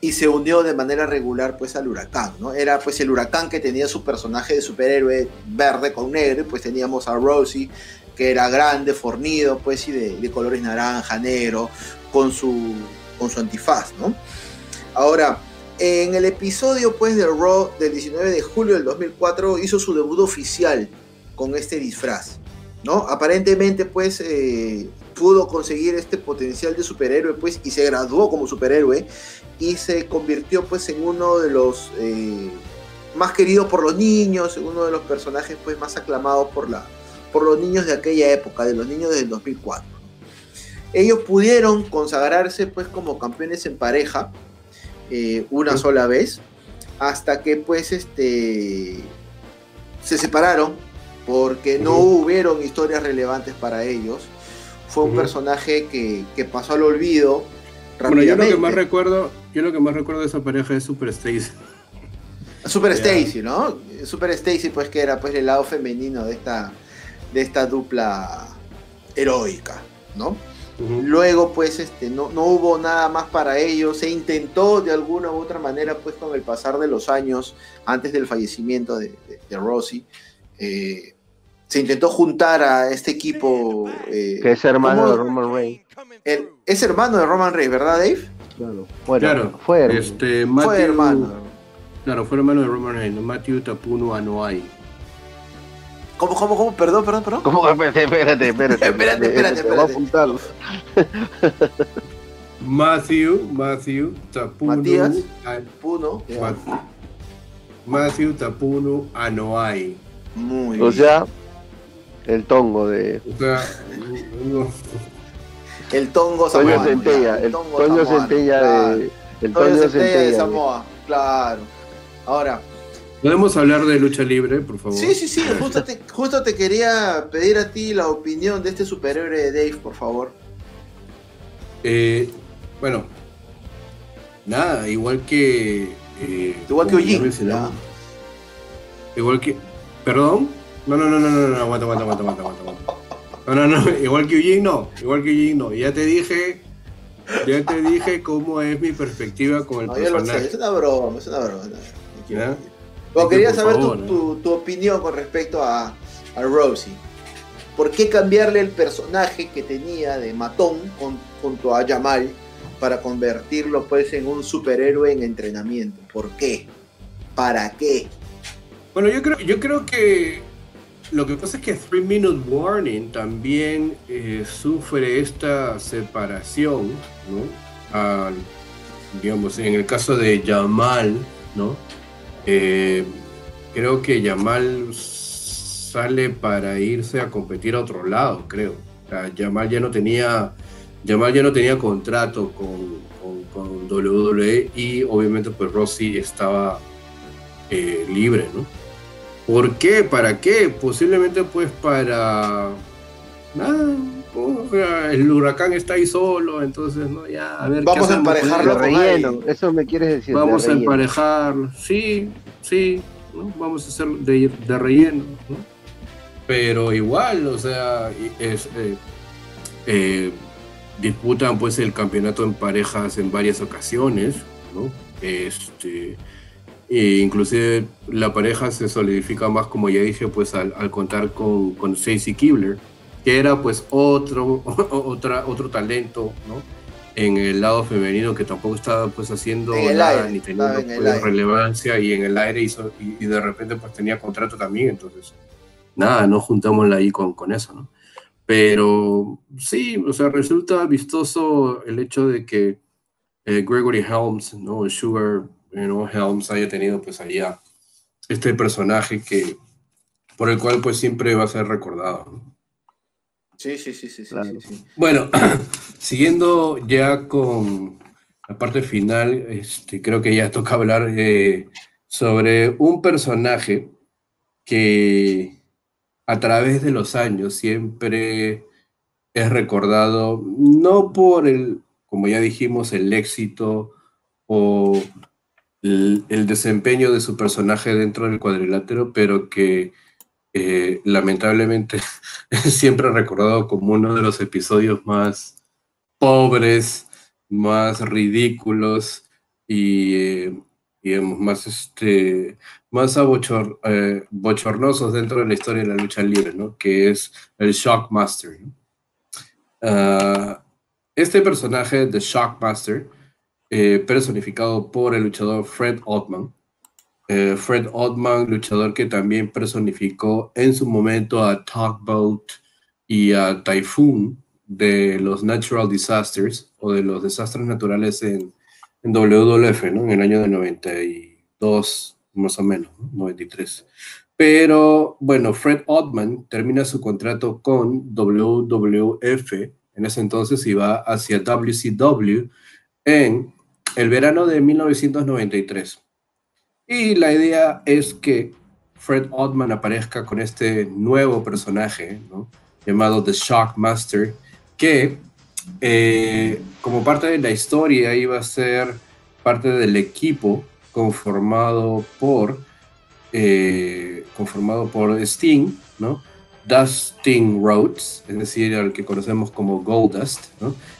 y se unió de manera regular pues al huracán, ¿no? Era pues el huracán que tenía su personaje de superhéroe verde con negro, y pues teníamos a Rosie, que era grande, fornido, pues y de, colores naranja, negro, con su, con su antifaz, ¿no? Ahora, en el episodio pues de Raw del 19 de julio del 2004 hizo su debut oficial con este disfraz, ¿no? Aparentemente pues eh, pudo conseguir este potencial de superhéroe pues y se graduó como superhéroe y se convirtió pues en uno de los eh, más queridos por los niños, en uno de los personajes pues más aclamados por, la, por los niños de aquella época, de los niños del 2004. Ellos pudieron consagrarse pues como campeones en pareja eh, una sola vez, hasta que pues este se separaron porque no hubieron historias relevantes para ellos. Fue un personaje que, que pasó al olvido. Bueno, yo lo que más recuerdo, yo lo que más recuerdo de esa pareja es Super Stacy. Super. Stacy, ¿no? Super Stacy, pues que era pues el lado femenino de esta, de esta dupla heroica, ¿no? Luego, pues, este, no, no hubo nada más para ellos. Se intentó de alguna u otra manera, pues, con el pasar de los años, antes del fallecimiento de, de, eh, se intentó juntar a este equipo. eh, que es hermano ¿cómo? de Roman Reigns. es hermano de Roman Reigns, ¿verdad, Dave? Claro. Bueno, Claro, fue hermano. Este, Matthew, Fue hermano. Claro, fue hermano de Roman Reigns, Matthew Tapuno Anoa'i. ¿Cómo, cómo, cómo? Perdón, perdón, perdón. ¿Cómo? Espérate, espérate, espérate. Espérate, espérate, Voy a espérate. apuntarlo. Matthew, Matthew Tapuno. Matías. An- Puno. Ma- Matthew Tapuno Anoa'i. Muy O bien. sea, el tongo de O sea, no- el Tongo Toño Samoano. Centella. ya, El Tongo Toño Centella claro. de. El Toño Toño Centella de. Samoa, claro. Ahora, ¿Podemos hablar de lucha libre, por favor? sí, sí, sí, justo te, justo te quería pedir a ti la opinión de este superhéroe de Dave, por favor. Eh, bueno, nada, igual que. eh, Igual que Ojin. Igual que. ¿Perdón? No, no, no, no, no, no, aguanta, aguanta, aguanta, aguanta, aguanta. No, no, no, igual que Eugene no, igual que Eugene no. Ya te dije, ya te dije cómo es mi perspectiva con el No, yo lo sé, personaje. es una broma, es una broma. quería saber tu, ¿eh? tu- tu opinión con respecto a, a Rosie. ¿Por qué cambiarle el personaje que tenía de matón con- junto a Jamal para convertirlo pues en un superhéroe en entrenamiento? ¿Por qué? ¿Para qué? Bueno, yo creo, yo creo que lo que pasa es que Three Minute Warning también eh, sufre esta separación, ¿no? Digamos, en el caso de Yamal, ¿no? Eh, creo que Yamal sale para irse a competir a otro lado, creo. O sea, Yamal ya no tenía, ya no tenía contrato con, con, con WWE y obviamente pues Rossi estaba eh, libre, ¿no? ¿Por qué? ¿Para qué? Posiblemente pues para... Nada, sea, el huracán está ahí solo, entonces, ¿no? Ya, a ver, ¿qué Vamos a emparejarlo con relleno. Eso me quieres decir. de Vamos a emparejarlo. Sí, sí, ¿no? vamos a hacer de, de relleno, ¿no? Pero igual, o sea, es, eh, eh, disputan pues el campeonato en parejas en varias ocasiones, ¿no? Este, E inclusive la pareja se solidifica más, como ya dije, pues al, contar con, con Stacy Kibler, que era pues otro, otra, otro talento, ¿no? En el lado femenino que tampoco estaba pues haciendo nada, ni teniendo pues, relevancia y en el aire hizo, y, de repente pues tenía contrato también, entonces nada, no juntámosla ahí con, con eso, ¿no? Pero sí, o sea, resulta vistoso el hecho de que eh, Gregory Helms, ¿no? Sugar you Helms haya tenido pues allá este personaje que por el cual pues siempre va a ser recordado. Sí, sí, sí, sí, sí, Bueno, siguiendo ya con la parte final, este, creo que ya toca hablar eh, sobre un personaje que a través de los años siempre es recordado, no por el, como ya dijimos, el éxito o el, desempeño de su personaje dentro del cuadrilátero, pero que eh, lamentablemente siempre recordado como uno de los episodios más pobres, más ridículos y, eh, más este, más eh, bochornosos dentro de la historia de la lucha libre, ¿no? Que es el Shockmaster. Ah, este personaje de Shockmaster, eh, personificado por el luchador Fred Ottman, eh, Fred Ottman, luchador que también personificó en su momento a Talkboat y a Typhoon de los Natural Disasters o de los desastres naturales en, en WWF, ¿no? En el año de 92 más o menos, 93. Pero bueno, Fred Ottman termina su contrato con WWF en ese entonces y va hacia WCW en el verano de 1993. Y la idea es que Fred Ottman aparezca con este nuevo personaje llamado The Shockmaster, que eh, como parte de la historia iba a ser parte del equipo conformado por, eh, conformado por Sting, ¿no? Dustin Rhodes, es decir, al que conocemos como Goldust,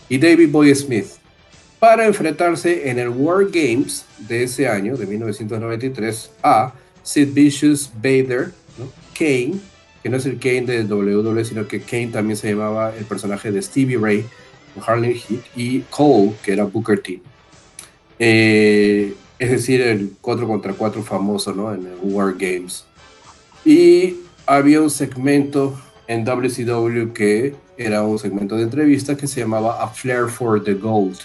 y David Boy Smith, para enfrentarse en el War Games de ese año, de 1993, a Sid Vicious, Vader. Kane, que no es el Kane de WWE, sino que Kane también se llamaba el personaje de Stevie Ray, Harlem Heat, y Cole, que era Booker T. Eh, es decir, el 4 contra 4 famoso, ¿no? En el War Games. Y había un segmento en WCW que era un segmento de entrevista que se llamaba A Flair for the Gold,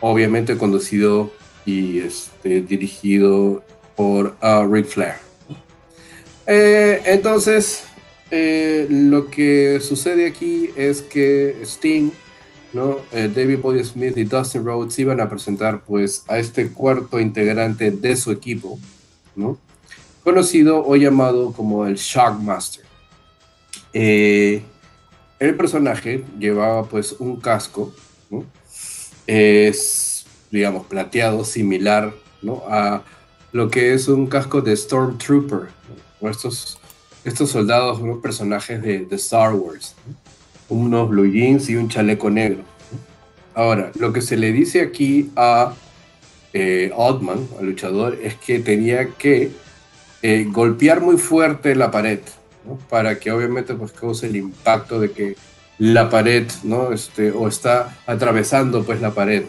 obviamente conducido y este, dirigido por uh, Ric Flair. Eh, entonces, eh, lo que sucede aquí es que Sting eh, David Boy Smith y Dustin Rhodes iban a presentar pues a este cuarto integrante de su equipo, ¿no? Conocido o llamado como el Shockmaster. El personaje llevaba pues un casco, Es, digamos, plateado, similar, ¿no? A lo que es un casco de Stormtrooper, o estos, estos soldados, unos personajes de, Star Wars, unos blue jeans y un chaleco negro. Ahora, lo que se le dice aquí a eh, Oddman, al luchador, es que tenía que eh, golpear muy fuerte la pared, para que obviamente pues, cause el impacto de que la pared, ¿no? Este, o está atravesando pues la pared.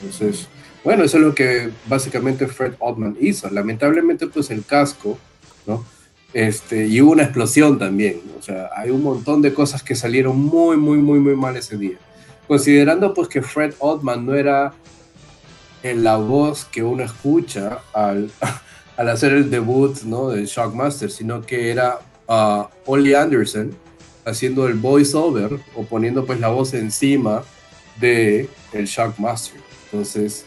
Entonces, bueno, eso es lo que básicamente Fred Oddman hizo. Lamentablemente pues el casco, ¿no? Este, y hubo una explosión también. O sea, hay un montón de cosas que salieron muy, muy, muy, muy mal ese día. Considerando pues que Fred Ottman no era en la voz que uno escucha al, al hacer el debut ¿no? de Shockmaster, sino que era uh, Ollie Anderson haciendo el voiceover o poniendo pues la voz encima de el Shockmaster. Entonces,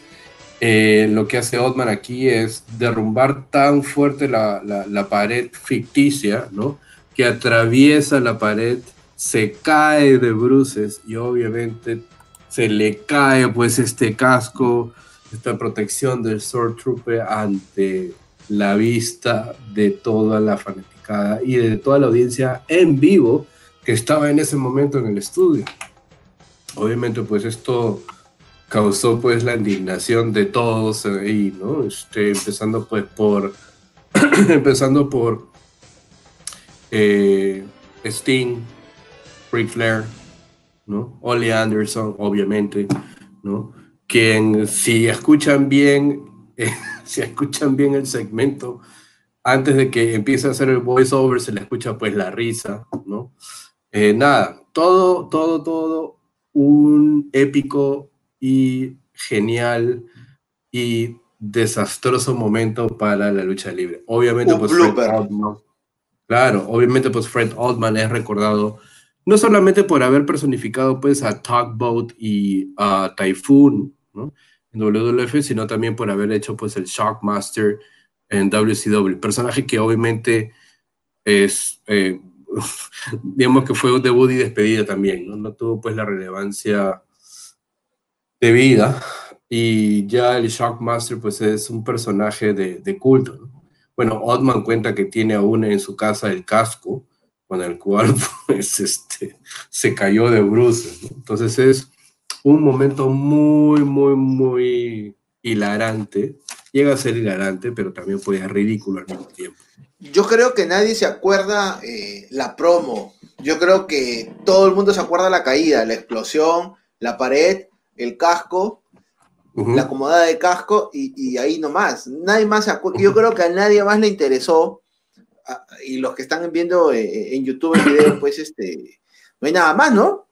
eh, lo que hace Ottman aquí es derrumbar tan fuerte la, la, pared ficticia, ¿no? Que atraviesa la pared, se cae de bruces y obviamente se le cae pues este casco, esta protección del Sword Trooper ante la vista de toda la fanaticada y de toda la audiencia en vivo que estaba en ese momento en el estudio. Obviamente pues esto causó pues la indignación de todos ahí, ¿no? Este, empezando pues por, empezando por eh, Sting, Ric Flair, ¿no? Ollie Anderson, obviamente, ¿no? Quien, si escuchan bien, si escuchan bien el segmento, antes de que empiece a hacer el voiceover, se le escucha pues la risa, ¿no? Eh, nada, todo, todo, todo un épico y genial y desastroso momento para la lucha libre. Obviamente, pues Fred Altman, claro, obviamente pues Fred Altman es recordado no solamente por haber personificado pues a Tugboat y a Typhoon ¿no? en WWF, sino también por haber hecho pues el Shockmaster en WCW, personaje que obviamente es, eh, digamos que fue un debut y despedida también, ¿no? no tuvo pues la relevancia de vida y ya el Shockmaster pues es un personaje de, de culto. Bueno, Oddman cuenta que tiene aún en su casa el casco con el cual pues, este, se cayó de bruces. Entonces es un momento muy, muy, muy hilarante. Llega a ser hilarante, pero también puede ser ridículo al mismo tiempo. Yo creo que nadie se acuerda eh, la promo. Yo creo que todo el mundo se acuerda la caída, la explosión, la pared, el casco, la acomodada de casco y, y, ahí nomás. Nadie más se acuerda. Yo creo que a nadie más le interesó y los que están viendo eh, eh, en YouTube el video, pues este, no hay nada más, ¿no?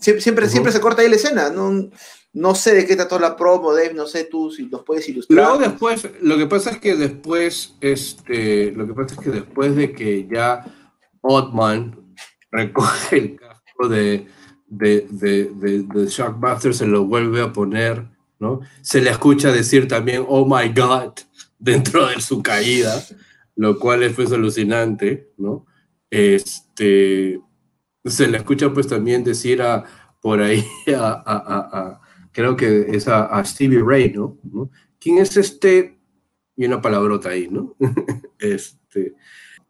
siempre, siempre se corta ahí la escena, no, no sé de qué trató la promo, Dave, no sé tú si los puedes ilustrar. Luego después, lo que pasa es que después, este, lo que pasa es que después de que ya Oddman recoge el casco de, de, de, de, se lo vuelve a poner, ¿no? Se le escucha decir también, oh my God, dentro de su caída lo cual es alucinante, ¿no? Este, se le escucha pues también decir a, por ahí a, creo que es a, Stevie Ray, ¿no? ¿Quién es este? Y una palabrota ahí, ¿no? este,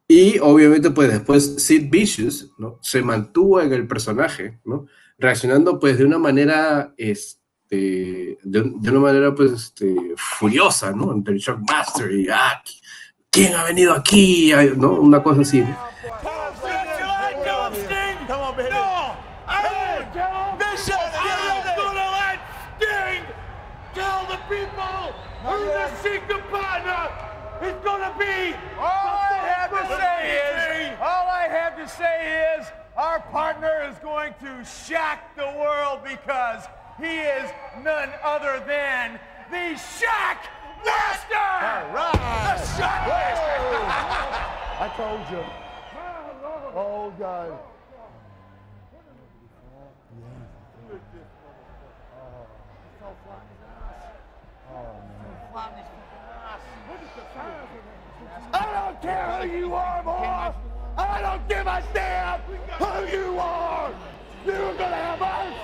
y obviamente pues después Sid Vicious, ¿no? Se mantuvo en el personaje, ¿no? Reaccionando pues de una manera, este, de, una manera pues este, furiosa, ¿no? Ante el Shockmaster y, ah, ¿quién ha venido aquí? ¿No? Una cosa así. Is going to be. All I have to say is, all I have to say is, our partner is going to shock the world because he is none other than the Shock Master! All right. The shot master. I told you. Oh, God. I don't care who you are, boy. I don't give a damn who you are. You're gonna have us.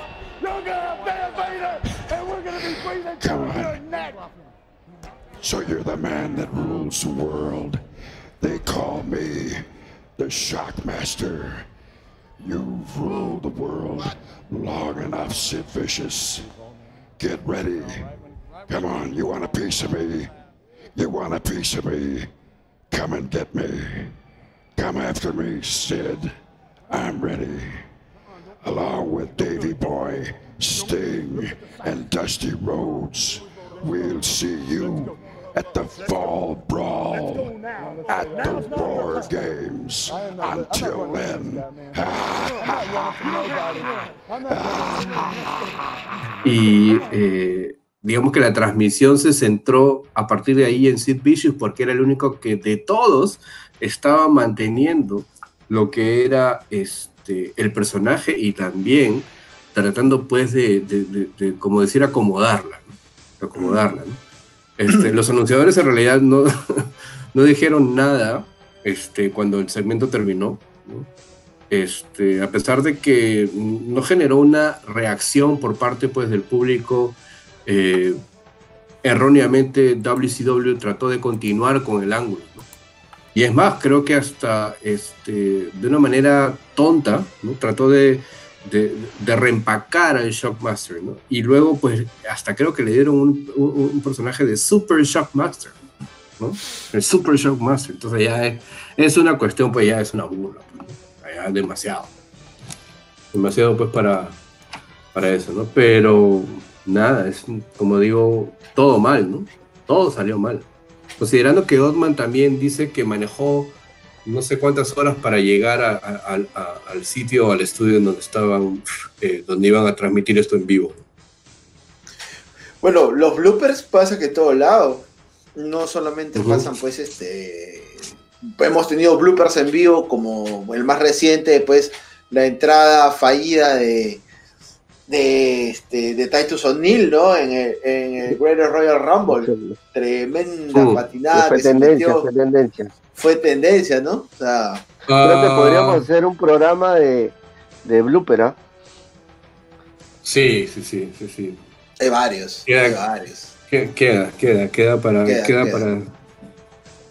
You're gonna have Van Vader, and we're gonna be breathing through your neck. So you're the man that rules the world. They call me the Shockmaster. You've ruled the world long enough, Sid Vicious. Get ready. Come on, you want a piece of me? You want a piece of me? Come and get me. Come after me, Sid. I'm ready. Along with Davy Boy, Sting, and Dusty Rhodes, we'll see you at the Fall Brawl, at the War Games. Until then. y eh, digamos que la transmisión se centró a partir de ahí en Sid Vicious porque era el único que de todos estaba manteniendo lo que era este, el personaje y también tratando pues de, de, de, como decir, acomodarla, acomodarla, ¿no? Este, los anunciadores en realidad no, no dijeron nada este, cuando el segmento terminó. Este, a pesar de que no generó una reacción por parte pues, del público, eh, erróneamente WCW trató de continuar con el ángulo. Y es más, creo que hasta este, de una manera tonta, ¿no? trató de de, de, reempacar al Shockmaster. Y luego, pues, hasta creo que le dieron un, personaje de Super Shockmaster. El Super Shockmaster. Entonces ya es, es una cuestión, pues ya es una burla, pues, ya demasiado. Demasiado, pues, para, para eso, ¿no? Pero nada, es como digo, todo mal, ¿no? Todo salió mal. Considerando que Otman también dice que manejó no sé cuántas horas para llegar al sitio, al estudio en donde estaban, eh, donde iban a transmitir esto en vivo. Bueno, los bloopers pasa que todo lado. No solamente pasan, pues, este. Hemos tenido bloopers en vivo, como el más reciente, pues, la entrada fallida de, de, este, de Titus O'Neill, ¿no? En el, en el Greater Royal Rumble. Tremenda patinada. Fue tendencia, fue tendencia. Fue tendencia, ¿no? O sea, creo que podríamos hacer un programa de, de blooper, ¿ah? Sí, sí, sí, sí, sí. Hay varios, queda, hay varios. Queda, queda, queda para, queda, para,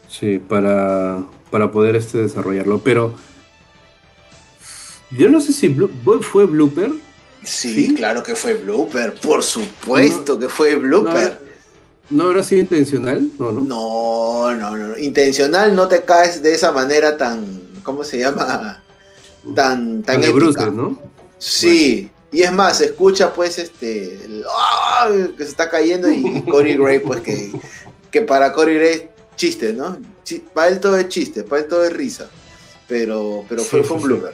sí, para, para poder este desarrollarlo. Pero yo no sé si fue blooper Sí, claro que fue blooper, por supuesto que fue blooper. No, habrá sido intencional? No no. no, no, Intencional no te caes de esa manera tan, ¿cómo se llama? Tan, tan, tan ¿no? Sí. Y es más, escucha pues este ¡ah! que se está cayendo y Corey Gray, pues que, que para Corey Gray es chiste, ¿no? Para él todo es chiste, para él todo es risa. Pero, pero fue, fue un blooper.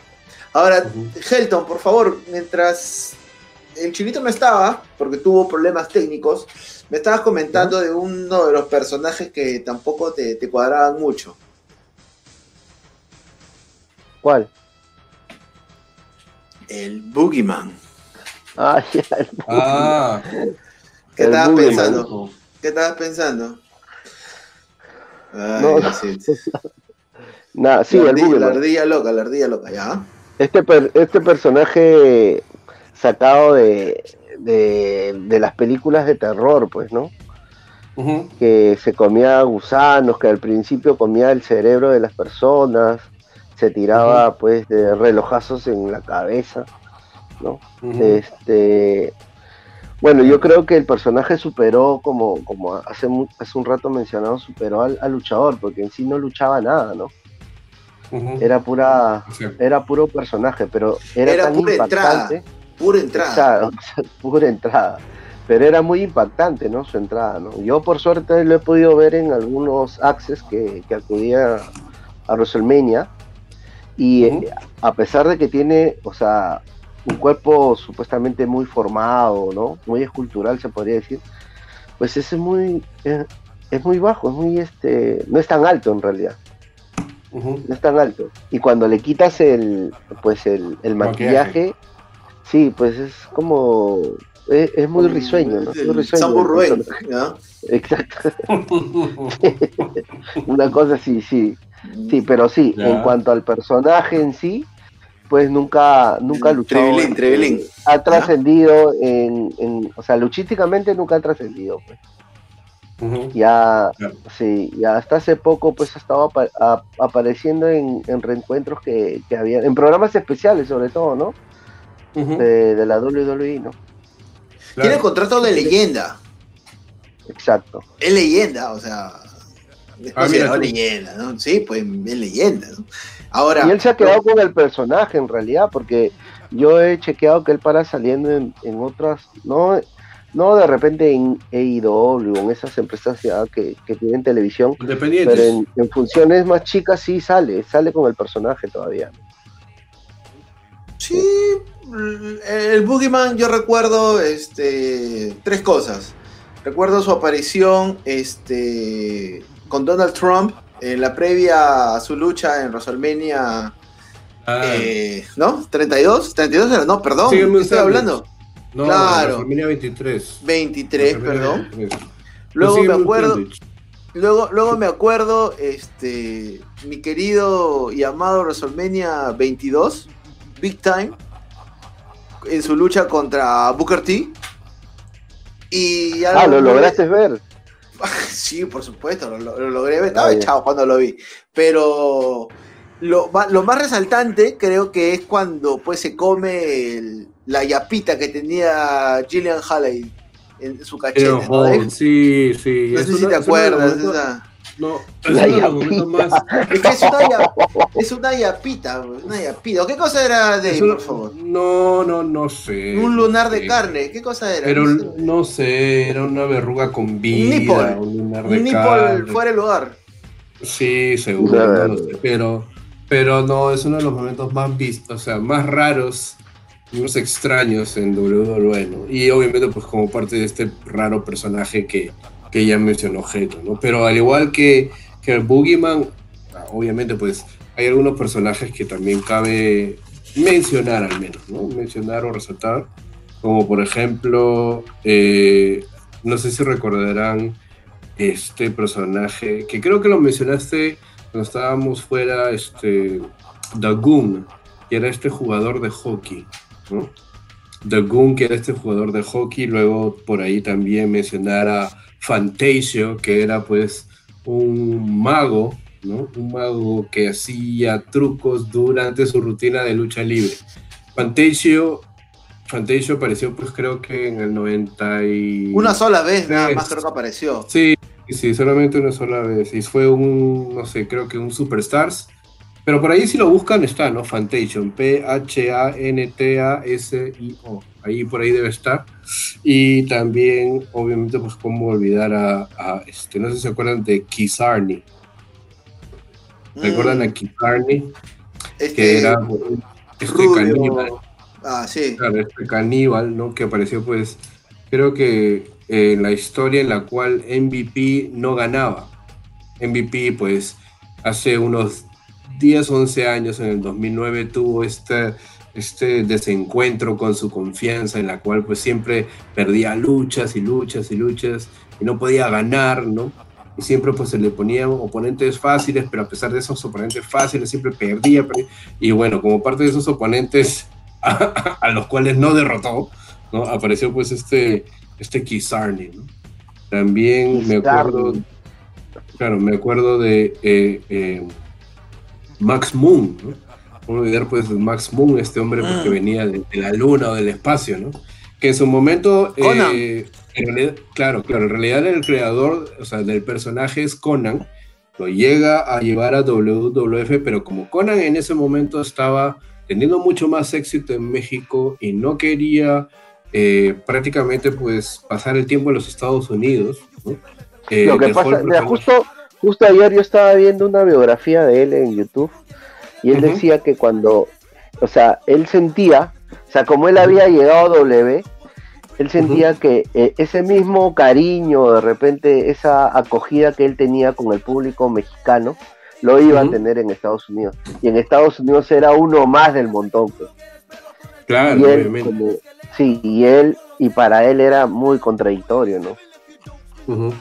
Ahora, Helton, por favor, mientras el chinito no estaba, porque tuvo problemas técnicos, me estabas comentando de uno de los personajes que tampoco te, cuadraban mucho. ¿Cuál? El Boogeyman. Ah, ya, el ah. ¿Qué estabas pensando? ¿Qué estabas pensando? Ay, no, sí. Nada, sí, la el Boogeyman. La ardilla loca, la ardilla loca, ya. Este, este personaje sacado de, de, las películas de terror, pues, ¿no? Que se comía gusanos, que al principio comía el cerebro de las personas, se tiraba, pues, de relojazos en la cabeza, ¿no? Este. Bueno, yo creo que el personaje superó, como, como hace, hace un rato mencionado, superó al, al luchador, porque en sí no luchaba nada, ¿no? Era pura, era puro personaje, pero era, tan pura impactante. Entrada, pura entrada. pura entrada. Pero era muy impactante, ¿no? Su entrada, ¿no? Yo por suerte lo he podido ver en algunos access que, que acudía a WrestleMania. Y eh, a pesar de que tiene, o sea, un cuerpo supuestamente muy formado, ¿no? Muy escultural, se podría decir. Pues es muy, es, es muy bajo, es muy, este, no es tan alto en realidad no es tan alto. Y cuando le quitas el, pues el, maquillaje, sí, pues es como, es, muy risueño, ¿no? Muy risueño. Exacto. Una cosa así, sí. Sí, pero sí, en cuanto al personaje en sí, pues nunca, nunca luchó. Ha trascendido en, en, o sea, luchísticamente nunca ha trascendido, pues. Ya, sí, ya hasta hace poco pues estaba apareciendo en, reencuentros que, que, había, en programas especiales sobre todo, ¿no? de, la WWE, ¿no? Tiene contrato de leyenda. Exacto. Es leyenda, o sea, es ah, leyenda, ¿no? Sí, pues es leyenda, ¿no? Ahora, y él se ha quedado con el personaje en realidad, porque yo he chequeado que él para saliendo en, en otras, no no de repente en AEW o en esas empresas ya que, tienen televisión, pero en, funciones más chicas sí sale, sale con el personaje todavía. Sí, el Boogeyman yo recuerdo este, tres cosas. Recuerdo su aparición este, con Donald Trump en la previa a su lucha en WrestleMania. Ah. Eh, ¿No? ¿32? ¿32 No, perdón. ¿Qué estoy hablando? No, claro. 23. 23, perdón. Luego me acuerdo. Luego, luego me acuerdo, este, mi querido y amado WrestleMania 22, Big Time, en su lucha contra Booker T. Y ah, lo lograste ver. sí, por supuesto, lo, logré ver. Estaba echado cuando lo vi. Pero lo, lo, más resaltante creo que es cuando pues se come la yapita que tenía Gillian Halley en su cachete. ¿no? Sí, sí. No sé si te acuerdas. Esa... No, es, Más... es que es una, es una yapita, una yapita. ¿Qué cosa era de por favor? No, no, no sé. Un lunar de carne, ¿qué cosa era? Pero no sé, era una verruga con vida. Un lunar de un nipple fuera de lugar. Sí, seguro, no sé, pero, pero no, es uno de los momentos más vistos, o sea, más raros más extraños en WWE, ¿no? Y obviamente pues como parte de este raro personaje que, que ya mencionó Geto, ¿no? Pero al igual que, que el Boogeyman, obviamente pues hay algunos personajes que también cabe mencionar al menos, ¿no? Mencionar o resaltar, como por ejemplo, eh, no sé si recordarán este personaje, que creo que lo mencionaste cuando estábamos fuera, este, Dagoon, que era este jugador de hockey. ¿No? Dagoon, que era este jugador de hockey, luego por ahí también mencionar a Fantasio, que era pues un mago, ¿no? Un mago que hacía trucos durante su rutina de lucha libre. Fantasio, Fantasio apareció pues creo que en el 90 y... Una sola vez nada más creo que apareció. Sí, sí, solamente una sola vez. Y fue un, no sé, creo que un Superstars pero por ahí si lo buscan está, ¿no? Fantation, P-H-A-N-T-A-S-I-O. Ahí por ahí debe estar. Y también, obviamente, pues cómo olvidar a, este, no sé si se acuerdan de Kizarni. ¿Recuerdan a Kizarni? Este, que era este caníbal. Ah, sí. Claro, este caníbal, ¿no? Que apareció, pues, creo que en la historia en la cual MVP no ganaba. MVP, pues, hace unos 10, 11 años, en el 2009, tuvo este, este desencuentro con su confianza, en la cual pues siempre perdía luchas y luchas y luchas y no podía ganar, ¿no? Y siempre pues se le ponían oponentes fáciles, pero a pesar de esos oponentes fáciles siempre perdía. Y bueno, como parte de esos oponentes a, los cuales no derrotó, ¿no? Apareció pues este, este Kizarni, ¿no? También me acuerdo, claro, me acuerdo de... Eh, eh, Max Moon, ¿no? No olvidar pues Max Moon, este hombre pues, que mm. venía de, la luna o del espacio, ¿no? Que en su momento, eh, claro, claro, en realidad el creador, o sea, del personaje es Conan, lo llega a llevar a WWF, pero como Conan en ese momento estaba teniendo mucho más éxito en México y no quería eh, prácticamente pues pasar el tiempo en los Estados Unidos, ¿no? Eh, lo que pasa, mira, justo Justo ayer yo estaba viendo una biografía de él en YouTube y él decía que cuando, o sea, él sentía, o sea, como él había llegado a W, él sentía que eh, ese mismo cariño, de repente esa acogida que él tenía con el público mexicano, lo iba a tener en Estados Unidos. Y en Estados Unidos era uno más del montón. Pues. Claro, y él, sí, y él, y para él era muy contradictorio, ¿no?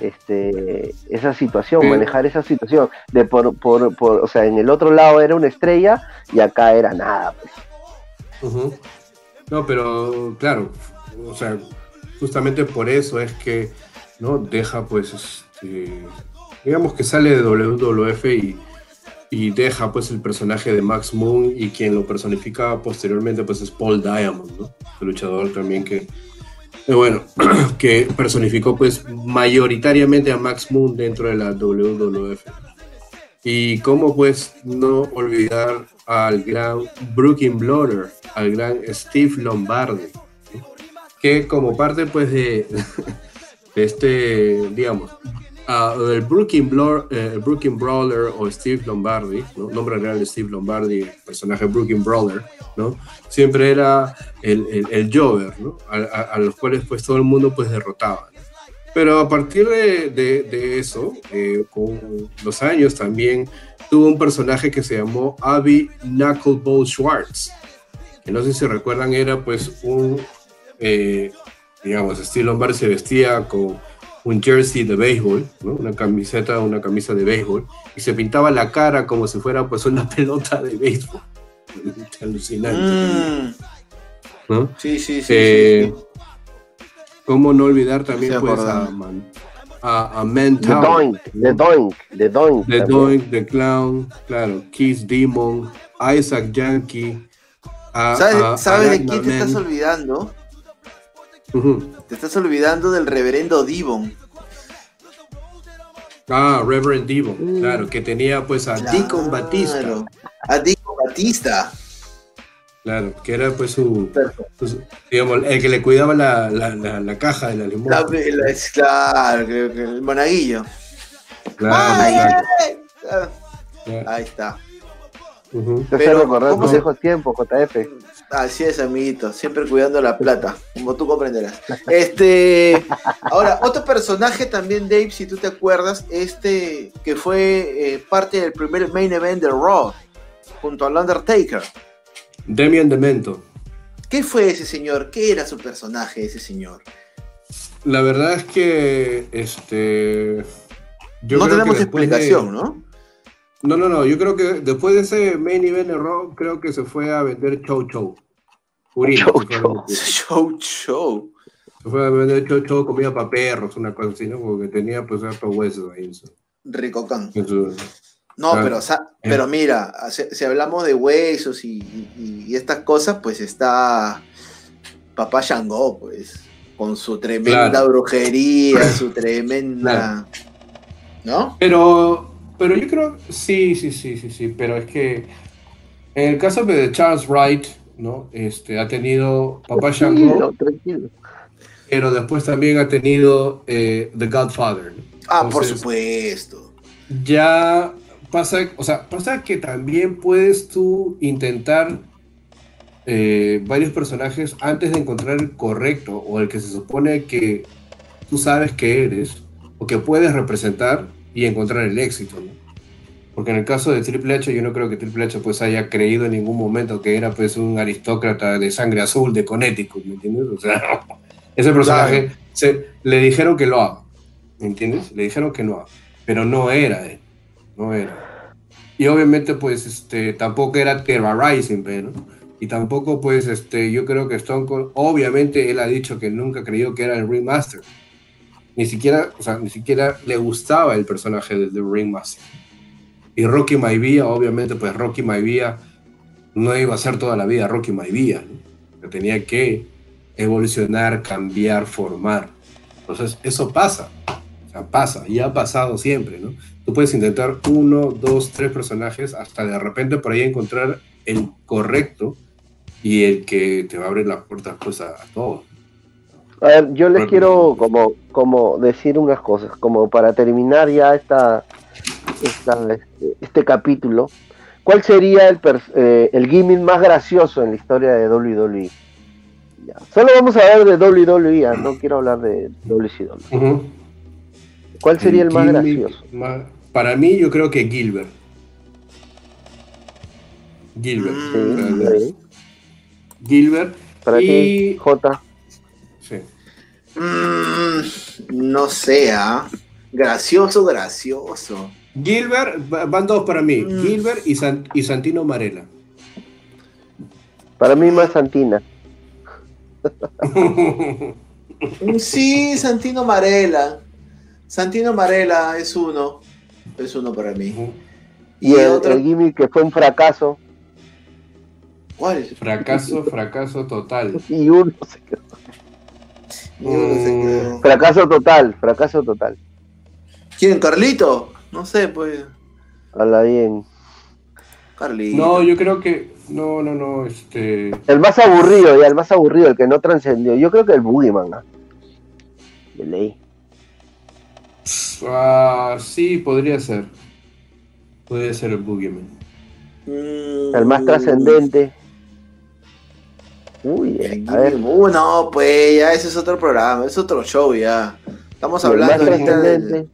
Este, esa situación, manejar esa situación. De por, por, por, o sea, en el otro lado era una estrella y acá era nada. Pues. No, pero claro, o sea, justamente por eso es que no deja, pues, este, digamos que sale de WWF y, y deja pues el personaje de Max Moon y quien lo personifica posteriormente pues es Paul Diamond, ¿no? El luchador también que bueno, que personificó pues mayoritariamente a Max Moon dentro de la WWF. Y cómo pues no olvidar al gran Brooklyn Blotter, al gran Steve Lombardi, que como parte pues de, de este, digamos, uh, el Brooklyn, eh, Brooklyn Brawler o Steve Lombardi, ¿no? nombre real de Steve Lombardi, personaje Brooklyn Brawler, ¿no? siempre era el, el, el Jover, ¿no? a, a, los cuales pues todo el mundo pues derrotaba. Pero a partir de, de, de eso, eh, con los años también tuvo un personaje que se llamó Abby Knuckleball Schwartz, que no sé si recuerdan era pues un, eh, digamos, Steve Lombardi se vestía con un jersey de béisbol, ¿no? una camiseta, una camisa de béisbol, y se pintaba la cara como si fuera pues una pelota de béisbol. Alucinante. Mm. ¿no? Sí, sí, sí, eh, ¿Cómo no olvidar también pues, a, a, a Man The Doink, The Doink, The Doink. The también. Doink, The Clown, claro, Kiss Demon, Isaac Yankee. a- ¿Sabes, a- sabes de quién te Man. estás olvidando? Ujú. Te estás olvidando del reverendo Divon. Ah, Reverend Devon, Mm. claro, que tenía pues a Deacon Batista, Claro. A Deacon Batista. claro, que era pues su, su- digamos, el que le cuidaba la, la, la, la caja de la limón. La- la- es claro, el monaguillo. Claro, Ay, claro. Ahí está. Ujú. Te Pero, recordar ¿cómo se- viejos tiempos, JF. Así es, amiguito, siempre cuidando la plata, como tú comprenderás. Este, ahora, otro personaje también, Dave, si tú te acuerdas, este que fue eh, parte del primer main event de Raw, junto al Undertaker. Demian Demento. ¿Qué fue ese señor? ¿Qué era su personaje, ese señor? La verdad es que este yo no creo que tenemos de- explicación, ¿no? No, no, no, yo creo que después de ese main event Raw, creo que se fue a vender Chow Chow. Urina, Chow se fue a Chow. vender. Show, show. Se fue a vender Chow Chow, comida para perros, una cosa así, ¿no? Porque tenía pues hartos huesos ahí en su... Rico can. en su- No, Ah, pero, sa- pero mira, si, si hablamos de huesos y, y- y estas cosas, pues está Papá Shango, pues, con su tremenda Claro. brujería, su tremenda... ¿No? Pero, pero yo creo, sí, sí, sí, sí, sí, pero es que en el caso de Charles Wright, ¿no? Este, ha tenido Papá Shango, tranquilo. pero después también ha tenido eh, The Godfather, ¿no? Ah, por supuesto. ya pasa, o sea, pasa que también puedes tú intentar eh, varios personajes antes de encontrar el correcto o el que se supone que tú sabes que eres o que puedes representar y encontrar el éxito, ¿no? Porque en el caso de Triple H, yo no creo que Triple H pues haya creído en ningún momento que era pues un aristócrata de sangre azul de Connecticut, ¿me entiendes? O sea, ese personaje se, le dijeron que lo haga, ¿me entiendes? Le dijeron que no haga, pero no era él, no era. Y obviamente pues este, tampoco era Terrorizing, ¿no? Y tampoco pues este, yo creo que Stone Cold, obviamente él ha dicho que nunca creyó que era el Ringmaster. Ni siquiera, o sea, ni siquiera le gustaba el personaje de The Ringmaster. Y Rocky Maivia, obviamente, pues Rocky Maivia no iba a ser toda la vida Rocky Maivia, ¿no? Tenía que evolucionar, cambiar, formar. Entonces, eso pasa. O sea, pasa, y ha pasado siempre, ¿no? Tú puedes intentar uno, dos, tres personajes, hasta de repente por ahí encontrar el correcto y el que te va a abrir las puertas pues a, a todos. A ver, yo les Bueno. quiero como, como decir unas cosas, como para terminar ya esta, esta- este, este capítulo. ¿Cuál sería el, eh, el gimmick más gracioso en la historia de WWE? Ya. Solo vamos a hablar de WWE, ya, no quiero hablar de WCW. Ujú. ¿Cuál sería el, más gracioso? más- para mí, yo creo que Gilbert. Gilbert. Sí, Mm. Gilbert. Para y... ti, J. Mm, no sé, ¿ah? Gracioso, gracioso. Gilbert, va- van dos para mí. Mm. Gilbert y, San- y Santino Marella. Para mí más Santina. Sí, Santino Marella. Santino Marella es uno. Es uno para mí. Y, el, el gimmick que fue un fracaso. ¿Cuál? fracaso, fracaso total. Y uno se quedó. Quedó. Fracaso total, fracaso total. ¿Quién? ¿Carlito? No sé, pues. Habla bien. Carlito. No, yo creo que. No, no, no. Este. El más aburrido, ya, el más aburrido, el que no trascendió. Yo creo que el Boogeyman, ¿ah? De ley. ah, sí, podría ser. Podría ser el Boogeyman. Mm, El más trascendente. Uy, eh, a ver. Uh, no, pues ya ese es otro programa, es otro show ya. Estamos el hablando ahorita del, trascendente.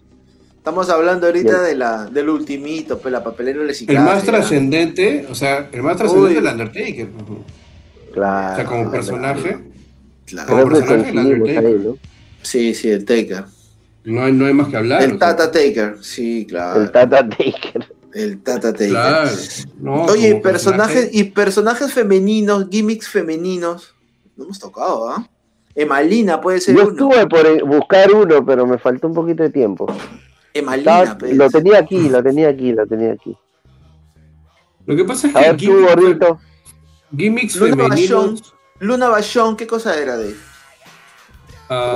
estamos hablando ahorita Bien. de la, del ultimito, pues la papelera El reciclaje. más trascendente, o sea, el más trascendente es el Undertaker. Claro. O sea, como personaje, Claro. como personaje, el Undertaker. ahí, ¿no? Sí, sí, el Taker. no hay, no hay más que hablar. o El sea. Tata Taker, sí, claro. El Tata Taker. El Tata Taker. Claro. no, Oye, personajes personaje- y personajes femeninos, gimmicks femeninos. No hemos tocado, ¿ah? Emalina puede ser Yo uno. estuve por buscar uno, pero me faltó un poquito de tiempo. Emalina, Estaba- pues. lo tenía aquí, lo tenía aquí, lo tenía aquí. Lo que pasa es A que ver tú, gimmicks, gordito. gimmicks Luna femeninos. Luna Bachón, ¿qué cosa era de? Ah,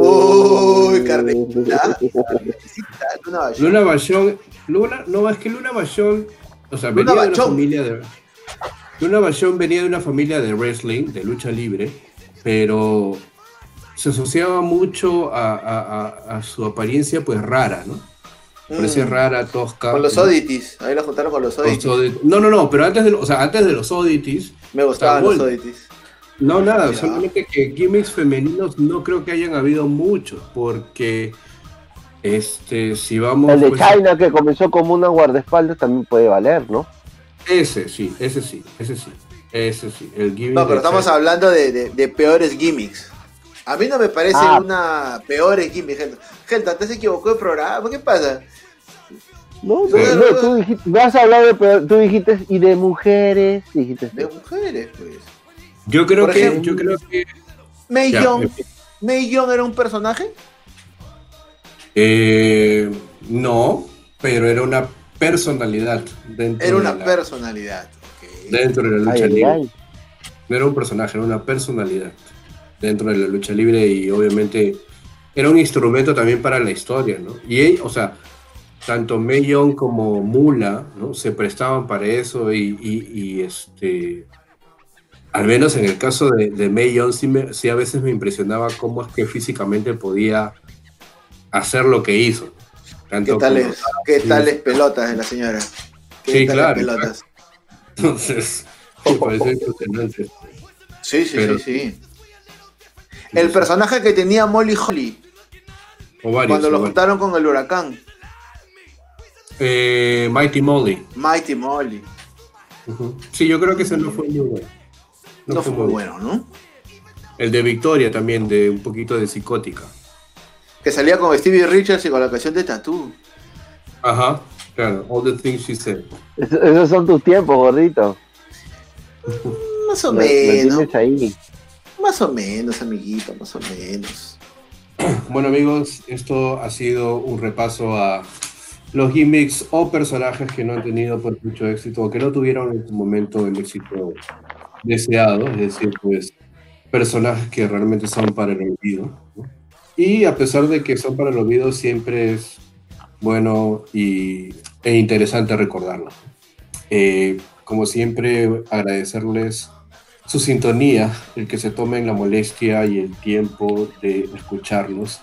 Oh. Carnecita. carnecita, Luna Bachón. Luna no, es que Luna Bachón, o sea, Luna venía de una familia de. Luna Bachón venía de una familia de wrestling, de lucha libre, pero se asociaba mucho a, a- a- a su apariencia, pues rara, ¿no? Parecía Mm, rara, tosca. Con los ¿no? Oditis. Ahí la juntaron con los. Odit- No, no, no, pero antes de, o sea, antes de los Oditis, Me gustaban los Gol. No nada, Ya. solamente que gimmicks femeninos no creo que hayan habido muchos, porque este, si vamos. El de pues, China que comenzó como una guardaespaldas también puede valer, ¿no? Ese sí, ese sí, ese sí, ese sí. El gimmick No, pero estamos China. hablando de, de- de peores gimmicks. A mí no me parece Ah. una peores gimmicks, gente. Gente, te has equivocado de programa. ¿Qué pasa? No, no, Sí. no, tú dijiste, no has hablado de, tú dijiste, y de mujeres, dijiste. De mujeres, pues. Yo creo Por que, ejemplo- yo creo que Mei Ya, Young. eh, era un personaje. eh, no, pero era una personalidad dentro Era una de la, personalidad. dentro de la lucha Ay, libre. ay. No era un personaje, era una personalidad dentro de la lucha libre y obviamente era un instrumento también para la historia, ¿no? Y él, o sea, tanto Mei Young como Mula, ¿no? Se prestaban para eso y, y- y, este, al menos en el caso de, de Mei Young sí, me- sí a veces me impresionaba cómo es que físicamente podía hacer lo que hizo. ¿Qué Tanto tal como- pelotas de la señora? ¿Qué Sí, claro? Entonces, me pareció impresionante. Sí, sí, Pero- sí, sí. El personaje que tenía Molly Holly O varios, cuando lo juntaron con el huracán. Eh, Mighty Molly. Mighty Molly. Ujú. Sí, yo creo que ese no fue muy bueno. No, fue muy bueno, ¿no? El de Victoria también, de un poquito de psicótica. Que salía con Stevie Richards y con la canción de Tattoo. Ajá, claro. All the things she said. Es- esos son tus tiempos, gordito. Más o Lo- menos. ahí. Más o menos, amiguito, más o menos. Bueno, amigos, esto ha sido un repaso a los gimmicks o personajes que no han tenido pues, mucho éxito o que no tuvieron en su momento el éxito deseado, es decir, pues personajes que realmente son para el olvido. Y a pesar de que son para el olvido, siempre es bueno y, e interesante recordarlo. Eh, como siempre, agradecerles su sintonía, el que se tomen la molestia y el tiempo de escucharnos,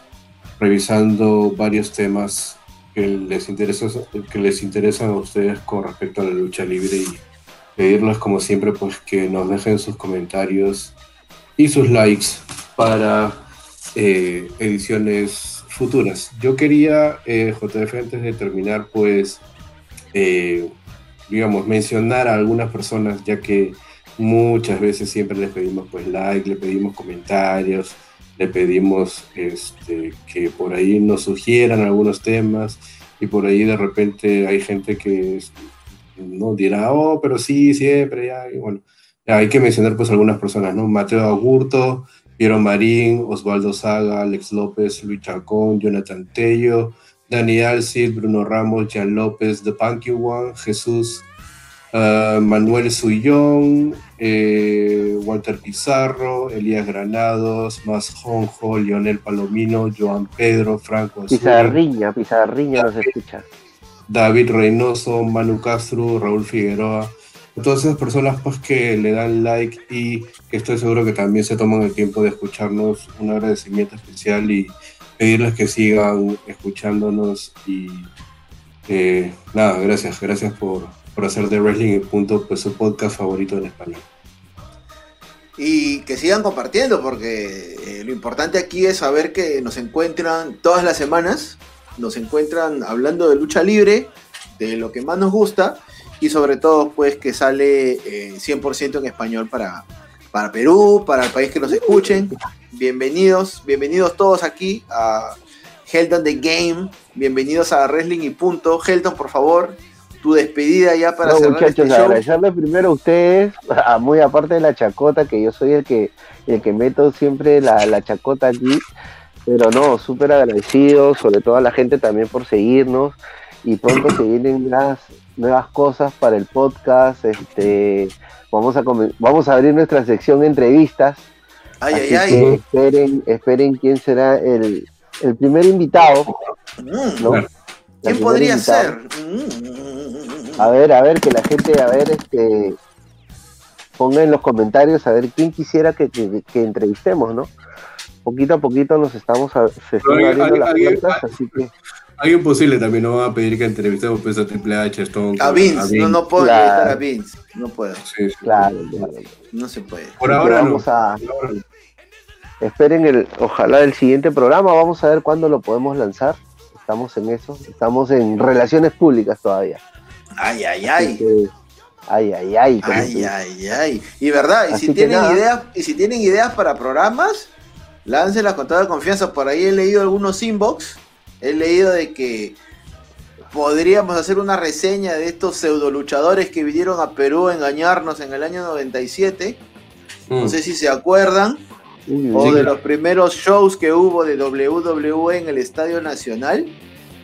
revisando varios temas que les, interesa, que les interesan a ustedes con respecto a la lucha libre y pedirles como siempre pues que nos dejen sus comentarios y sus likes para eh, ediciones futuras. Yo quería, eh, JF, antes de terminar, pues, eh, digamos, mencionar a algunas personas, ya que muchas veces siempre les pedimos pues like, le pedimos comentarios, le pedimos este, que por ahí nos sugieran algunos temas y por ahí de repente hay gente que no dirá, oh, pero sí, siempre, ya, y bueno, ya hay que mencionar pues algunas personas, ¿no? Mateo Agurto, Piero Marín, Osvaldo Saga, Alex López, Luis Chacón, Jonathan Tello, Dani Alcid, Bruno Ramos, Jan López, The Punky One, Jesús, uh, Manuel Suyón, eh, Walter Pizarro, Elías Granados, Más Jonjo, Lionel Palomino, Joan Pedro, Franco Azul, Pizarriña, Pizarriña nos escucha. David Reynoso, Manu Castro, Raúl Figueroa, todas esas personas pues que le dan like y que estoy seguro que también se toman el tiempo de escucharnos, un agradecimiento especial y pedirles que sigan escuchándonos y eh, nada, gracias, gracias por, por hacer de Wrestling en Punto pues, su podcast favorito en español. Y que sigan compartiendo, porque eh, lo importante aquí es saber que nos encuentran todas las semanas, nos encuentran hablando de lucha libre, de lo que más nos gusta, y sobre todo pues que sale eh, 100% en español para, para Perú, para el país que nos escuchen. Bienvenidos, bienvenidos todos aquí a Helton The Game, bienvenidos a Wrestling y Punto. Helton, por favor, tu despedida ya para no, cerrar muchachos, este show. agradecerle primero a ustedes, a- muy aparte de la chacota, que yo soy el que el que meto siempre la, la chacota aquí, pero no, súper agradecido, sobre todo a la gente también por seguirnos, y pronto se vienen las nuevas cosas para el podcast, este vamos a vamos a abrir nuestra sección entrevistas, Ay, así ay, que ay. esperen, esperen quién será el, el primer invitado, Mm, ¿Quién podría ser? Mm. A ver, a ver, que la gente, a ver, este, ponga en los comentarios a ver quién quisiera que, que- que entrevistemos, ¿no? Poquito a poquito nos estamos, a- se están Alguien- abriendo las alguien- puertas, así que Alguien posible también nos va a pedir que entrevistemos pues, a Triple H, Stone. A Vince, no, no puedo Claro. entrevistar a Vince. No puedo, Sí, sí. claro, claro. no se puede. Por ahora no. vamos a, esperen el, ojalá el siguiente programa, vamos a ver cuándo lo podemos lanzar. Estamos en eso, estamos en relaciones públicas todavía. Ay, ay, ay. que, ay, ay, ay. Ay, ay, ay. Y verdad, y Así si tienen nada. ideas, y si tienen ideas para programas, láncenlas con toda confianza. Por ahí he leído algunos inbox. He leído de que podríamos hacer una reseña de estos pseudo luchadores que vinieron a Perú a engañarnos en el año 97. No Mm. sé si se acuerdan. O de los primeros shows que hubo de WWE en el Estadio Nacional,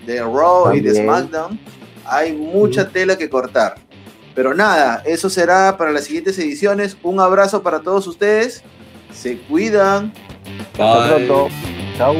de Raw y de. SmackDown. Hay mucha tela que cortar. Pero nada, eso será para las siguientes ediciones. Un abrazo para todos ustedes. Se cuidan. Hasta Bye. pronto. Chao.